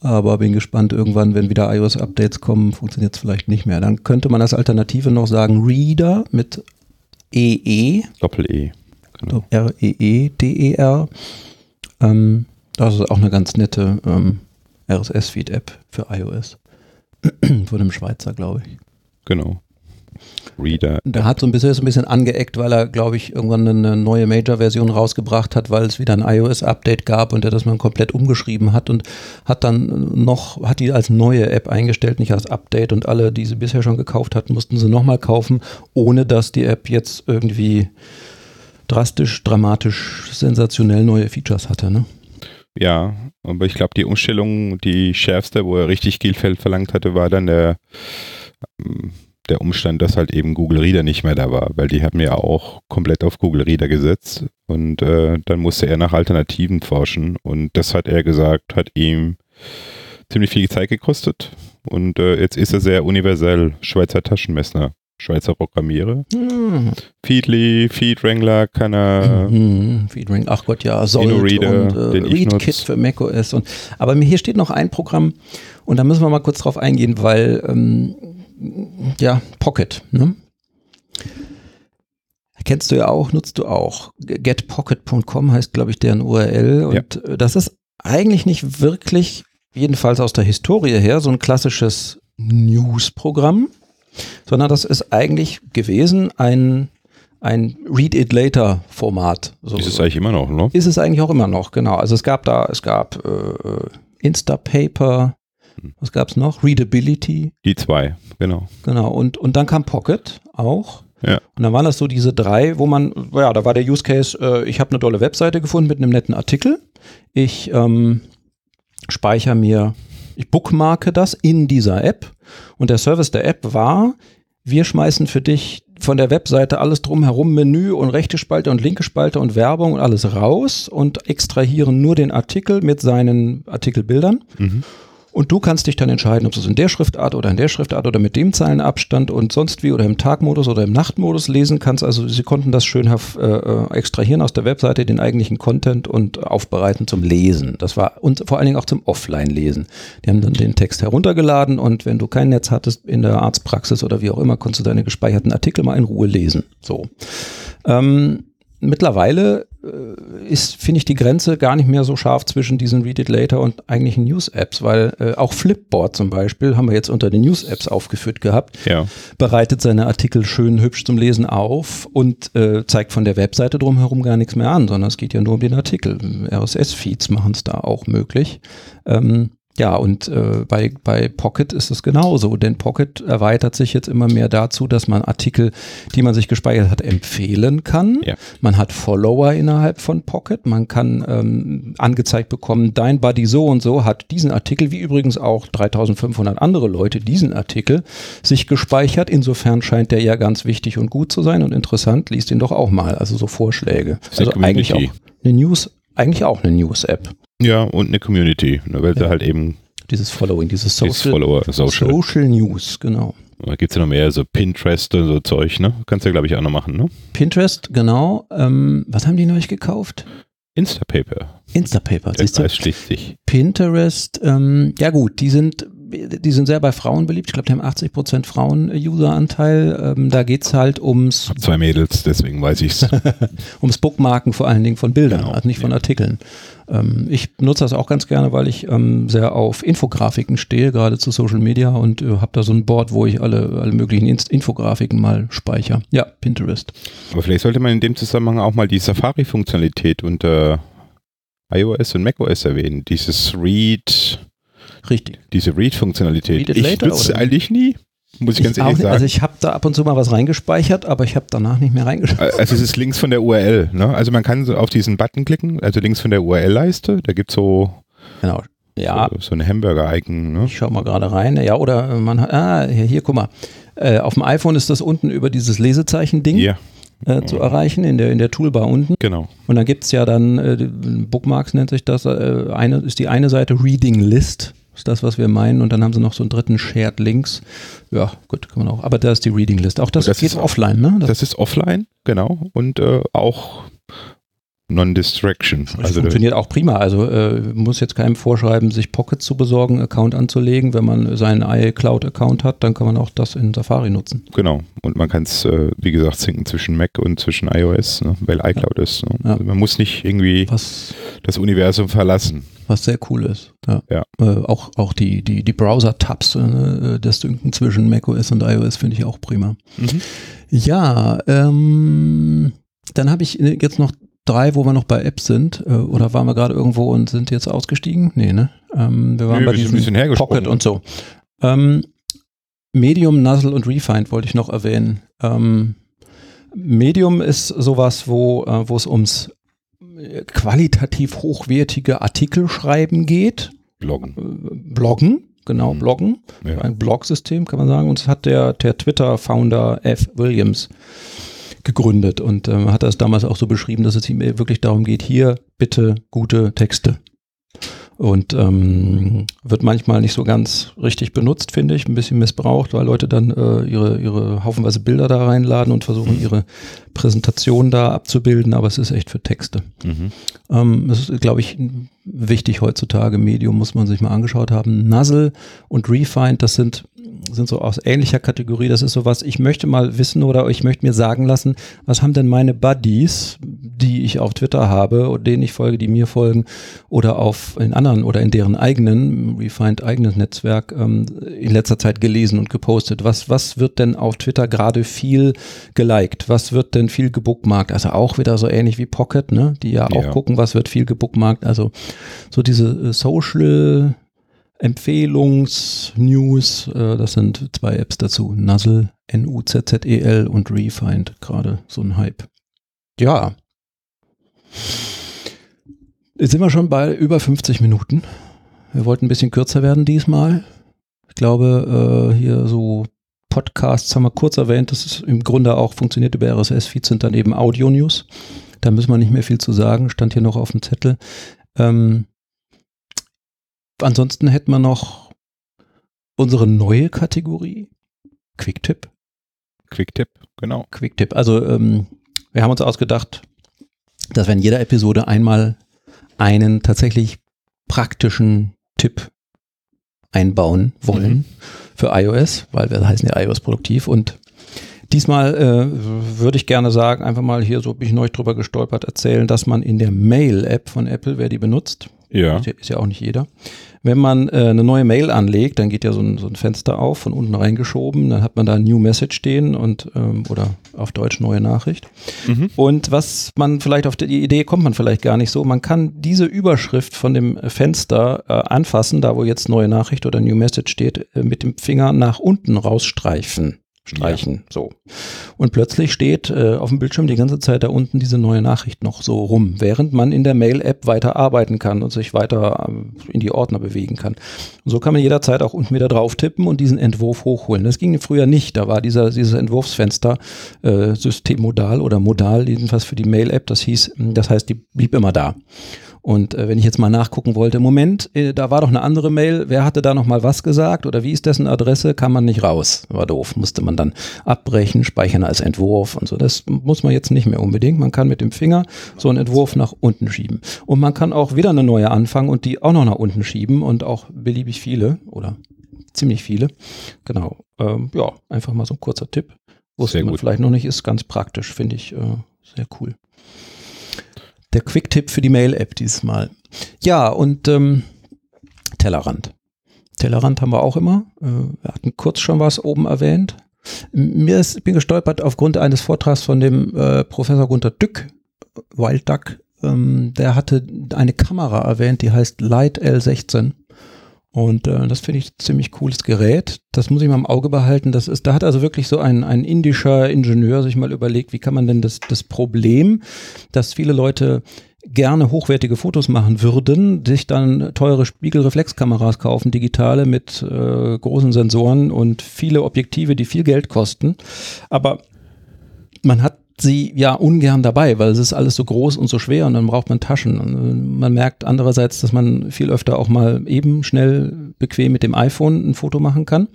Aber bin gespannt, irgendwann, wenn wieder iOS-Updates kommen, funktioniert es vielleicht nicht mehr. Dann könnte man als Alternative noch sagen Reader mit E EE, Doppel-E. Genau. R-E-E-D-E-R. Ähm, das ist auch eine ganz nette ähm, RSS-Feed-App für iOS. Von einem Schweizer, glaube ich. genau. Reader. Der hat so ein bisschen, ist ein bisschen angeeckt, weil er, glaube ich, irgendwann eine neue Major-Version rausgebracht hat, weil es wieder ein iOS-Update gab und er das mal komplett umgeschrieben hat und hat dann noch, hat die als neue App eingestellt, nicht als Update und alle, die sie bisher schon gekauft hatten, mussten sie nochmal kaufen, ohne dass die App jetzt irgendwie drastisch, dramatisch, sensationell neue Features hatte. Ne? Ja, aber ich glaube, die Umstellung, die schärfste, wo er richtig Geld verlangt hatte, war dann der, ähm, der Umstand, dass halt eben Google Reader nicht mehr da war, weil die haben ja auch komplett auf Google Reader gesetzt und äh, dann musste er nach Alternativen forschen und das hat er gesagt, hat ihm ziemlich viel Zeit gekostet und äh, jetzt ist er sehr universell Schweizer Taschenmesser, Schweizer Programmierer. Hm. Feedly, Feed Wrangler kann er, Mhm, Feedring, ach Gott, ja, Salt InnoReader, und äh, ReadKit für macOS. Und, aber hier steht noch ein Programm und da müssen wir mal kurz drauf eingehen, weil, ähm, ja, Pocket, ne? Kennst du ja auch, nutzt du auch. Getpocket.com heißt, glaube ich, deren URL. Und äh, das ist eigentlich nicht wirklich, jedenfalls aus der Historie her, so ein klassisches News-Programm, sondern das ist eigentlich gewesen ein, ein Read-It-Later-Format. So, ist es eigentlich immer noch, ne? ist es eigentlich auch immer noch, genau. Also es gab da, es gab äh, Instapaper, Hm. was gab es noch? Readability, Die zwei, genau. genau. Und, und dann kam Pocket auch. Ja. Und dann waren das so diese drei, wo man, ja, da war der Use Case, äh, ich habe eine tolle Webseite gefunden mit einem netten Artikel. Ich ähm, speichere mir, ich bookmarke das in dieser App. Und der Service der App war, wir schmeißen für dich von der Webseite alles drumherum, Menü und rechte Spalte und linke Spalte und Werbung und alles raus und extrahieren nur den Artikel mit seinen Artikelbildern. Mhm. Und du kannst dich dann entscheiden, ob du es in der Schriftart oder in der Schriftart oder mit dem Zeilenabstand und sonst wie oder im Tagmodus oder im Nachtmodus lesen kannst. Also sie konnten das schön äh, äh, extrahieren aus der Webseite, den eigentlichen Content und aufbereiten zum Lesen. Das war und vor allen Dingen auch zum Offline-Lesen. Die haben dann den Text heruntergeladen und wenn du kein Netz hattest in der Arztpraxis oder wie auch immer, konntest du deine gespeicherten Artikel mal in Ruhe lesen. So. Ähm, mittlerweile äh, ist, finde ich, die Grenze gar nicht mehr so scharf zwischen diesen Read It Later und eigentlichen News-Apps, weil äh, auch Flipboard zum Beispiel, haben wir jetzt unter den News-Apps aufgeführt gehabt, Ja. bereitet seine Artikel schön hübsch zum Lesen auf und äh, zeigt von der Webseite drumherum gar nichts mehr an, sondern es geht ja nur um den Artikel. RSS-Feeds machen es da auch möglich. Ähm, Ja, und äh, bei, bei Pocket ist es genauso, denn Pocket erweitert sich jetzt immer mehr dazu, dass man Artikel, die man sich gespeichert hat, empfehlen kann. Ja. Man hat Follower innerhalb von Pocket, man kann ähm, angezeigt bekommen, dein Buddy so und so hat diesen Artikel, wie übrigens auch 3500 andere Leute diesen Artikel, sich gespeichert. Insofern scheint der ja ganz wichtig und gut zu sein und interessant, liest ihn doch auch mal, also so Vorschläge. Also eigentlich auch eine News, eigentlich auch eine News-App. Ja, und eine Community, ne, weil Ja. sie halt eben Dieses Following, dieses dieses Social, Follower, Social. Social News, genau. Da gibt es ja noch mehr, so Pinterest und so Zeug, ne? Kannst du ja, glaube ich, auch noch machen, ne? Pinterest, genau. Ähm, was haben die neulich gekauft? Instapaper. Instapaper, Der siehst du? Schließt sich. Pinterest, ähm, ja gut, die sind, die sind sehr bei Frauen beliebt. Ich glaube, die haben 80% Frauen-User-Anteil. Ähm, da geht's halt ums, Hab zwei Mädels, deswegen weiß ich's. ums Bookmarken vor allen Dingen von Bildern, Genau, also nicht von ja. Artikeln. Ähm, ich nutze das auch ganz gerne, weil ich ähm, sehr auf Infografiken stehe, gerade zu Social Media und äh, habe da so ein Board, wo ich alle, alle möglichen Inst Infografiken mal speichere. Ja, Pinterest. Aber vielleicht sollte man in dem Zusammenhang auch mal die Safari-Funktionalität unter iOS und macOS erwähnen. Dieses Read, Richtig. diese Read-Funktionalität. Read it ich nutze oder? eigentlich nie, muss ich, ganz auch ehrlich nicht, sagen. also ich habe da ab und zu mal was reingespeichert, aber ich habe danach nicht mehr reingeschaut. Also es ist links von der URL. Ne? Also man kann so auf diesen Button klicken, also links von der URL-Leiste. Da gibt es so, Genau. Ja, so, so ein Hamburger-Icon. Ne? ich schau mal gerade rein. Ja, oder man hat, ah, hier, hier guck mal. Äh, auf dem iPhone ist das unten über dieses Lesezeichen-Ding Ja, äh, zu erreichen, in der, in der Toolbar unten. genau. Und dann gibt's ja dann, äh, Bookmarks nennt sich das, äh, eine, ist die eine Seite Reading List, ist das, was wir meinen. Und dann haben sie noch so einen dritten Shared Links. Ja, gut, kann man auch. Aber da ist die Reading List. Auch das, das geht offline, ne? Das, Das ist offline, genau. Und äh, auch Non-Distraction. das Also funktioniert auch prima. Also äh, muss jetzt keinem vorschreiben, sich Pocket zu besorgen, Account anzulegen. Wenn man seinen iCloud-Account hat, dann kann man auch das in Safari nutzen. Genau. Und man kann es, äh, wie gesagt, sinken zwischen Mac und zwischen iOS, ne? weil iCloud ist. Ne? Ja. Also man muss nicht irgendwie Was, das Universum verlassen. was sehr cool ist. Ja. Ja. Äh, auch auch die, die, die Browser-Tabs, äh, das Dünken zwischen macOS und iOS finde ich auch prima. Ja, ähm, dann habe ich äh, jetzt noch drei, wo wir noch bei Apps sind. Äh, oder waren wir gerade irgendwo und sind jetzt ausgestiegen? Nee, ne? Ähm, wir waren Nö, bei diesem. Pocket und so. Ähm, Medium, Nuzzle und Refind wollte ich noch erwähnen. Ähm, Medium ist sowas, wo äh, wo es ums äh, qualitativ hochwertige Artikel schreiben geht. Bloggen. Äh, Bloggen, genau, Mhm. Bloggen Ja. ein Blog-System, kann man sagen. Und das hat der, der Twitter-Founder F. Williams gegründet und ähm, hat das damals auch so beschrieben, dass es ihm wirklich darum geht, hier bitte gute Texte. Und ähm, wird manchmal nicht so ganz richtig benutzt, finde ich, ein bisschen missbraucht, weil Leute dann äh, ihre, ihre haufenweise Bilder da reinladen und versuchen, ihre Präsentation da abzubilden, aber es ist echt für Texte. Mhm. Ähm, das ist, glaube ich, wichtig heutzutage. Medium muss man sich mal angeschaut haben. Nuzzle und Refind, das sind, sind so aus ähnlicher Kategorie. Das ist sowas, ich möchte mal wissen oder ich möchte mir sagen lassen, was haben denn meine Buddies, die ich auf Twitter habe und denen ich folge, die mir folgen oder auf in anderen oder in deren eigenen, Refind eigenes Netzwerk ähm, in letzter Zeit gelesen und gepostet. Was, was wird denn auf Twitter gerade viel geliked? Was wird denn viel gebookmarkt? Also auch wieder so ähnlich wie Pocket, ne? Die ja auch Ja. gucken, was wird viel gebookmarkt. Also so diese äh, Social Empfehlungs-News, äh, das sind zwei Apps dazu. Nuzzle, N-U-Z-Z-E-L und Refind, gerade so ein Hype. Ja. Jetzt sind wir schon bei über 50 Minuten. Wir wollten ein bisschen kürzer werden diesmal. Ich glaube, äh, hier so Podcasts haben wir kurz erwähnt, das ist im Grunde auch funktioniert über RSS-Feeds, sind dann eben Audio-News. Da müssen wir nicht mehr viel zu sagen, stand hier noch auf dem Zettel. Ähm, ansonsten hätten wir noch unsere neue Kategorie, Quick-Tipp. Quick-Tipp, genau. Quick-Tipp. Also ähm, wir haben uns ausgedacht, dass wir in jeder Episode einmal einen tatsächlich praktischen Tipp einbauen wollen Mhm. für iOS, weil wir heißen ja iOS produktiv und diesmal äh, würde ich gerne sagen, einfach mal hier, so bin ich neulich drüber gestolpert, erzählen, dass man in der Mail-App von Apple, wer die benutzt, Ja. Ist ja, ist ja auch nicht jeder. Wenn man äh, eine neue Mail anlegt, dann geht ja so ein, so ein Fenster auf, von unten reingeschoben, dann hat man da New Message stehen und ähm, oder auf Deutsch neue Nachricht. Mhm. Und was man vielleicht auf die Idee kommt man vielleicht gar nicht so, man kann diese Überschrift von dem Fenster äh, anfassen, da wo jetzt neue Nachricht oder New Message steht, äh, mit dem Finger nach unten rausstreifen streichen. So. Und plötzlich steht äh, auf dem Bildschirm die ganze Zeit da unten diese neue Nachricht noch so rum, während man in der Mail-App weiter arbeiten kann und sich weiter äh, in die Ordner bewegen kann. Und so kann man jederzeit auch unten wieder drauf tippen und diesen Entwurf hochholen. Das ging früher nicht. Da war dieser, dieses Entwurfsfenster äh, systemmodal oder modal, jedenfalls für die Mail-App. Das hieß, das heißt, die blieb immer da. Und äh, wenn ich jetzt mal nachgucken wollte, Moment, äh, da war doch eine andere Mail, wer hatte da noch mal was gesagt oder wie ist dessen Adresse, kam man nicht raus. War doof, musste man dann abbrechen, speichern als Entwurf und so. Das muss man jetzt nicht mehr unbedingt. Man kann mit dem Finger so einen Entwurf nach unten schieben. Und man kann auch wieder eine neue anfangen und die auch noch nach unten schieben und auch beliebig viele oder ziemlich viele. Genau. Ähm, ja, einfach mal so ein kurzer Tipp. Wusste Sehr man vielleicht noch nicht, ist ganz praktisch, finde ich äh, sehr cool. Der Quick-Tipp für die Mail-App dieses Mal. Ja, und ähm, Tellerrand. Tellerrand haben wir auch immer. Äh, wir hatten kurz schon was oben erwähnt. Mir ist, bin gestolpert aufgrund eines Vortrags von dem äh, Professor Gunter Dück, Wild Duck. Ähm, der hatte eine Kamera erwähnt, die heißt Light L16. Und äh, das finde ich ein ziemlich cooles Gerät. Das muss ich mal im Auge behalten. Das ist, da hat also wirklich so ein, ein indischer Ingenieur sich mal überlegt, wie kann man denn das, das Problem, dass viele Leute gerne hochwertige Fotos machen würden, sich dann teure Spiegelreflexkameras kaufen, digitale mit äh, großen Sensoren und viele Objektive, die viel Geld kosten. Aber man hat sie ja ungern dabei, weil es ist alles so groß und so schwer und dann braucht man Taschen. Und äh, man merkt andererseits, dass man viel öfter auch mal eben schnell bequem mit dem iPhone ein Foto machen kann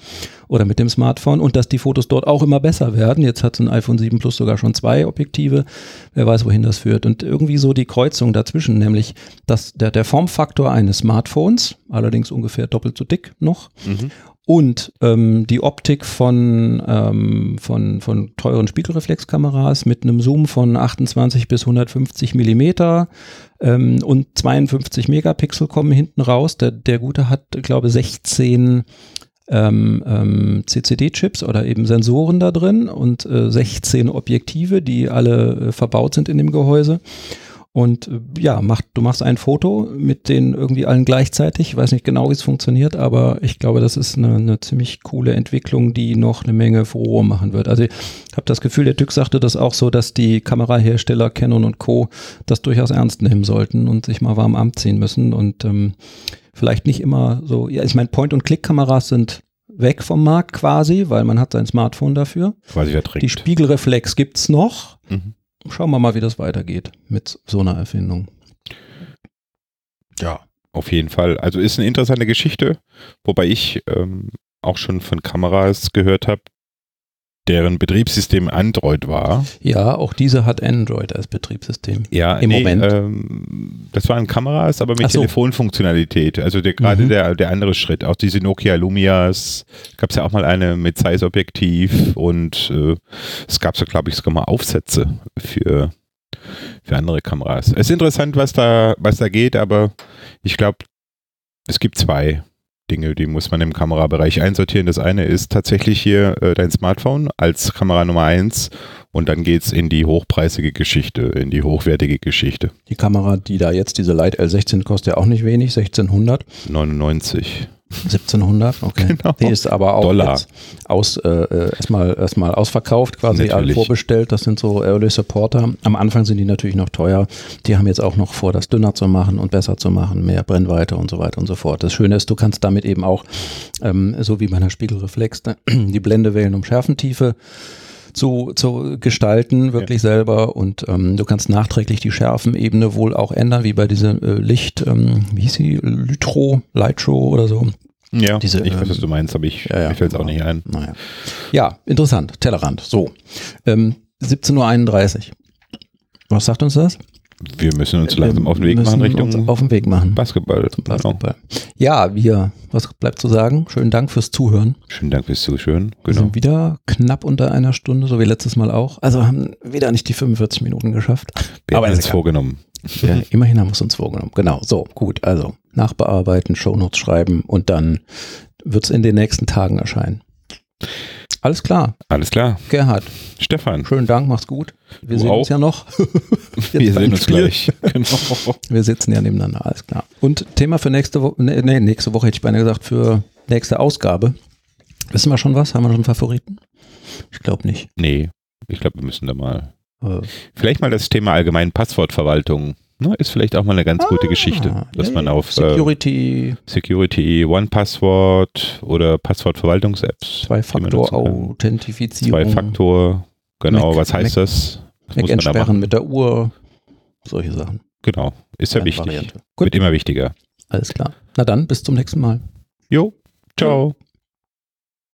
oder mit dem Smartphone und dass die Fotos dort auch immer besser werden. Jetzt hat so ein iPhone 7 Plus sogar schon zwei Objektive. Wer weiß, wohin das führt. Und irgendwie so die Kreuzung dazwischen, nämlich dass der, der Formfaktor eines Smartphones, allerdings ungefähr doppelt so dick noch, Mhm. Und ähm, die Optik von, ähm, von, von teuren Spiegelreflexkameras mit einem Zoom von 28 bis 150 Millimeter ähm, und 52 Megapixel kommen hinten raus. Der, der gute hat, glaube 16 ähm, ähm, CCD-Chips oder eben Sensoren da drin und äh, 16 Objektive, die alle äh, verbaut sind in dem Gehäuse. Und äh, ja, mach, du machst ein Foto mit den irgendwie allen gleichzeitig. Ich weiß nicht genau, wie es funktioniert, aber ich glaube, das ist eine, eine ziemlich coole Entwicklung, die noch eine Menge Furore machen wird. Also ich habe das Gefühl, der Dück sagte das auch so, dass die Kamerahersteller Canon und Co. das durchaus ernst nehmen sollten und sich mal warm anziehen müssen und ähm, vielleicht nicht immer so, ja, ich meine, Point-and-Click-Kameras sind weg vom Markt quasi, weil man hat sein Smartphone dafür. Quasi verdrängt. Die Spiegelreflex gibt's noch. Mhm. Schauen wir mal, wie das weitergeht mit so einer Erfindung. Ja, auf jeden Fall. Also ist eine interessante Geschichte, wobei ich ähm, auch schon von Kameras gehört habe, deren Betriebssystem Android war. Ja, auch diese hat Android als Betriebssystem. Ja, Im Moment. Ähm, das waren Kameras, aber mit so. Telefonfunktionalität. Also der, gerade Mhm. der, der andere Schritt. Auch diese Nokia Lumias. Gab es ja auch mal eine mit Size-Objektiv und äh, es gab so, glaube ich, sogar mal Aufsätze für, für andere Kameras. Es ist interessant, was da, was da geht, aber ich glaube, es gibt zwei Dinge, die muss man im Kamerabereich einsortieren. Das eine ist tatsächlich hier äh, dein Smartphone als Kamera Nummer eins und dann geht's in die hochpreisige Geschichte, in die hochwertige Geschichte. Die Kamera, die da jetzt, diese Light L16, kostet ja auch nicht wenig, 1600, 99. 1700, okay. Genau. Die ist aber auch Dollar. jetzt aus, äh, äh, erstmal, erstmal ausverkauft, quasi alle Natürlich. vorbestellt. Das sind so Early Supporter. Am Anfang sind die natürlich noch teuer. Die haben jetzt auch noch vor, das dünner zu machen und besser zu machen, mehr Brennweite und so weiter und so fort. Das Schöne ist, du kannst damit eben auch, ähm, so wie bei einer Spiegelreflex, ne, die Blende wählen um Schärfentiefe zu, zu gestalten, wirklich selber. Und ähm, du kannst nachträglich die Schärfenebene wohl auch ändern, wie bei diesem äh, Licht, ähm, wie hieß sie, Lytro, Lightro oder so. Ja, Diese, ich weiß, was ähm, du meinst, aber ich, ja, ja. mir fällt es auch nicht ein. Naja. Ja, interessant. Tellerrand. So. Ähm, 17.31 Uhr. Was sagt uns das? Wir müssen uns langsam auf den Weg machen Richtung auf den Weg machen. Basketball. Genau. Basketball. Ja, wir, was bleibt zu sagen? Schönen Dank fürs Zuhören. Schönen Dank fürs Zuschauen. Wir Genau. sind wieder knapp unter einer Stunde, so wie letztes Mal auch. Also haben wieder nicht die 45 Minuten geschafft. Wir Aber haben uns vorgenommen. Ja, immerhin haben wir es uns vorgenommen. Genau, so, gut. Also nachbearbeiten, Shownotes schreiben und dann wird es in den nächsten Tagen erscheinen. Alles klar, Alles klar. Gerhard, Stefan, schönen Dank, mach's gut. Wir Du sehen auch. uns ja noch. Wir sehen uns gleich. Genau. Wir sitzen ja nebeneinander, alles klar. Und Thema für nächste Woche, nee, nee, nächste Woche hätte ich beinahe gesagt, für nächste Ausgabe. Wissen wir schon was? Haben wir noch einen Favoriten? Ich glaube nicht. Nee, ich glaube, wir müssen da mal. Äh, Vielleicht mal das Thema allgemein Passwortverwaltung. Ne, ist vielleicht auch mal eine ganz gute ah, Geschichte, dass ja, man ja. auf äh, Security, Security, One-Password oder Passwortverwaltungs-Apps. Zwei-Faktor-Authentifizierung, Zwei-Faktor. Genau, Mac- was heißt das? Was Mac muss man da entsperren machen? mit der Uhr, solche Sachen. Genau, ist ja Eine wichtig. Wird immer wichtiger. alles klar. Na dann, bis zum nächsten Mal. Jo, ciao.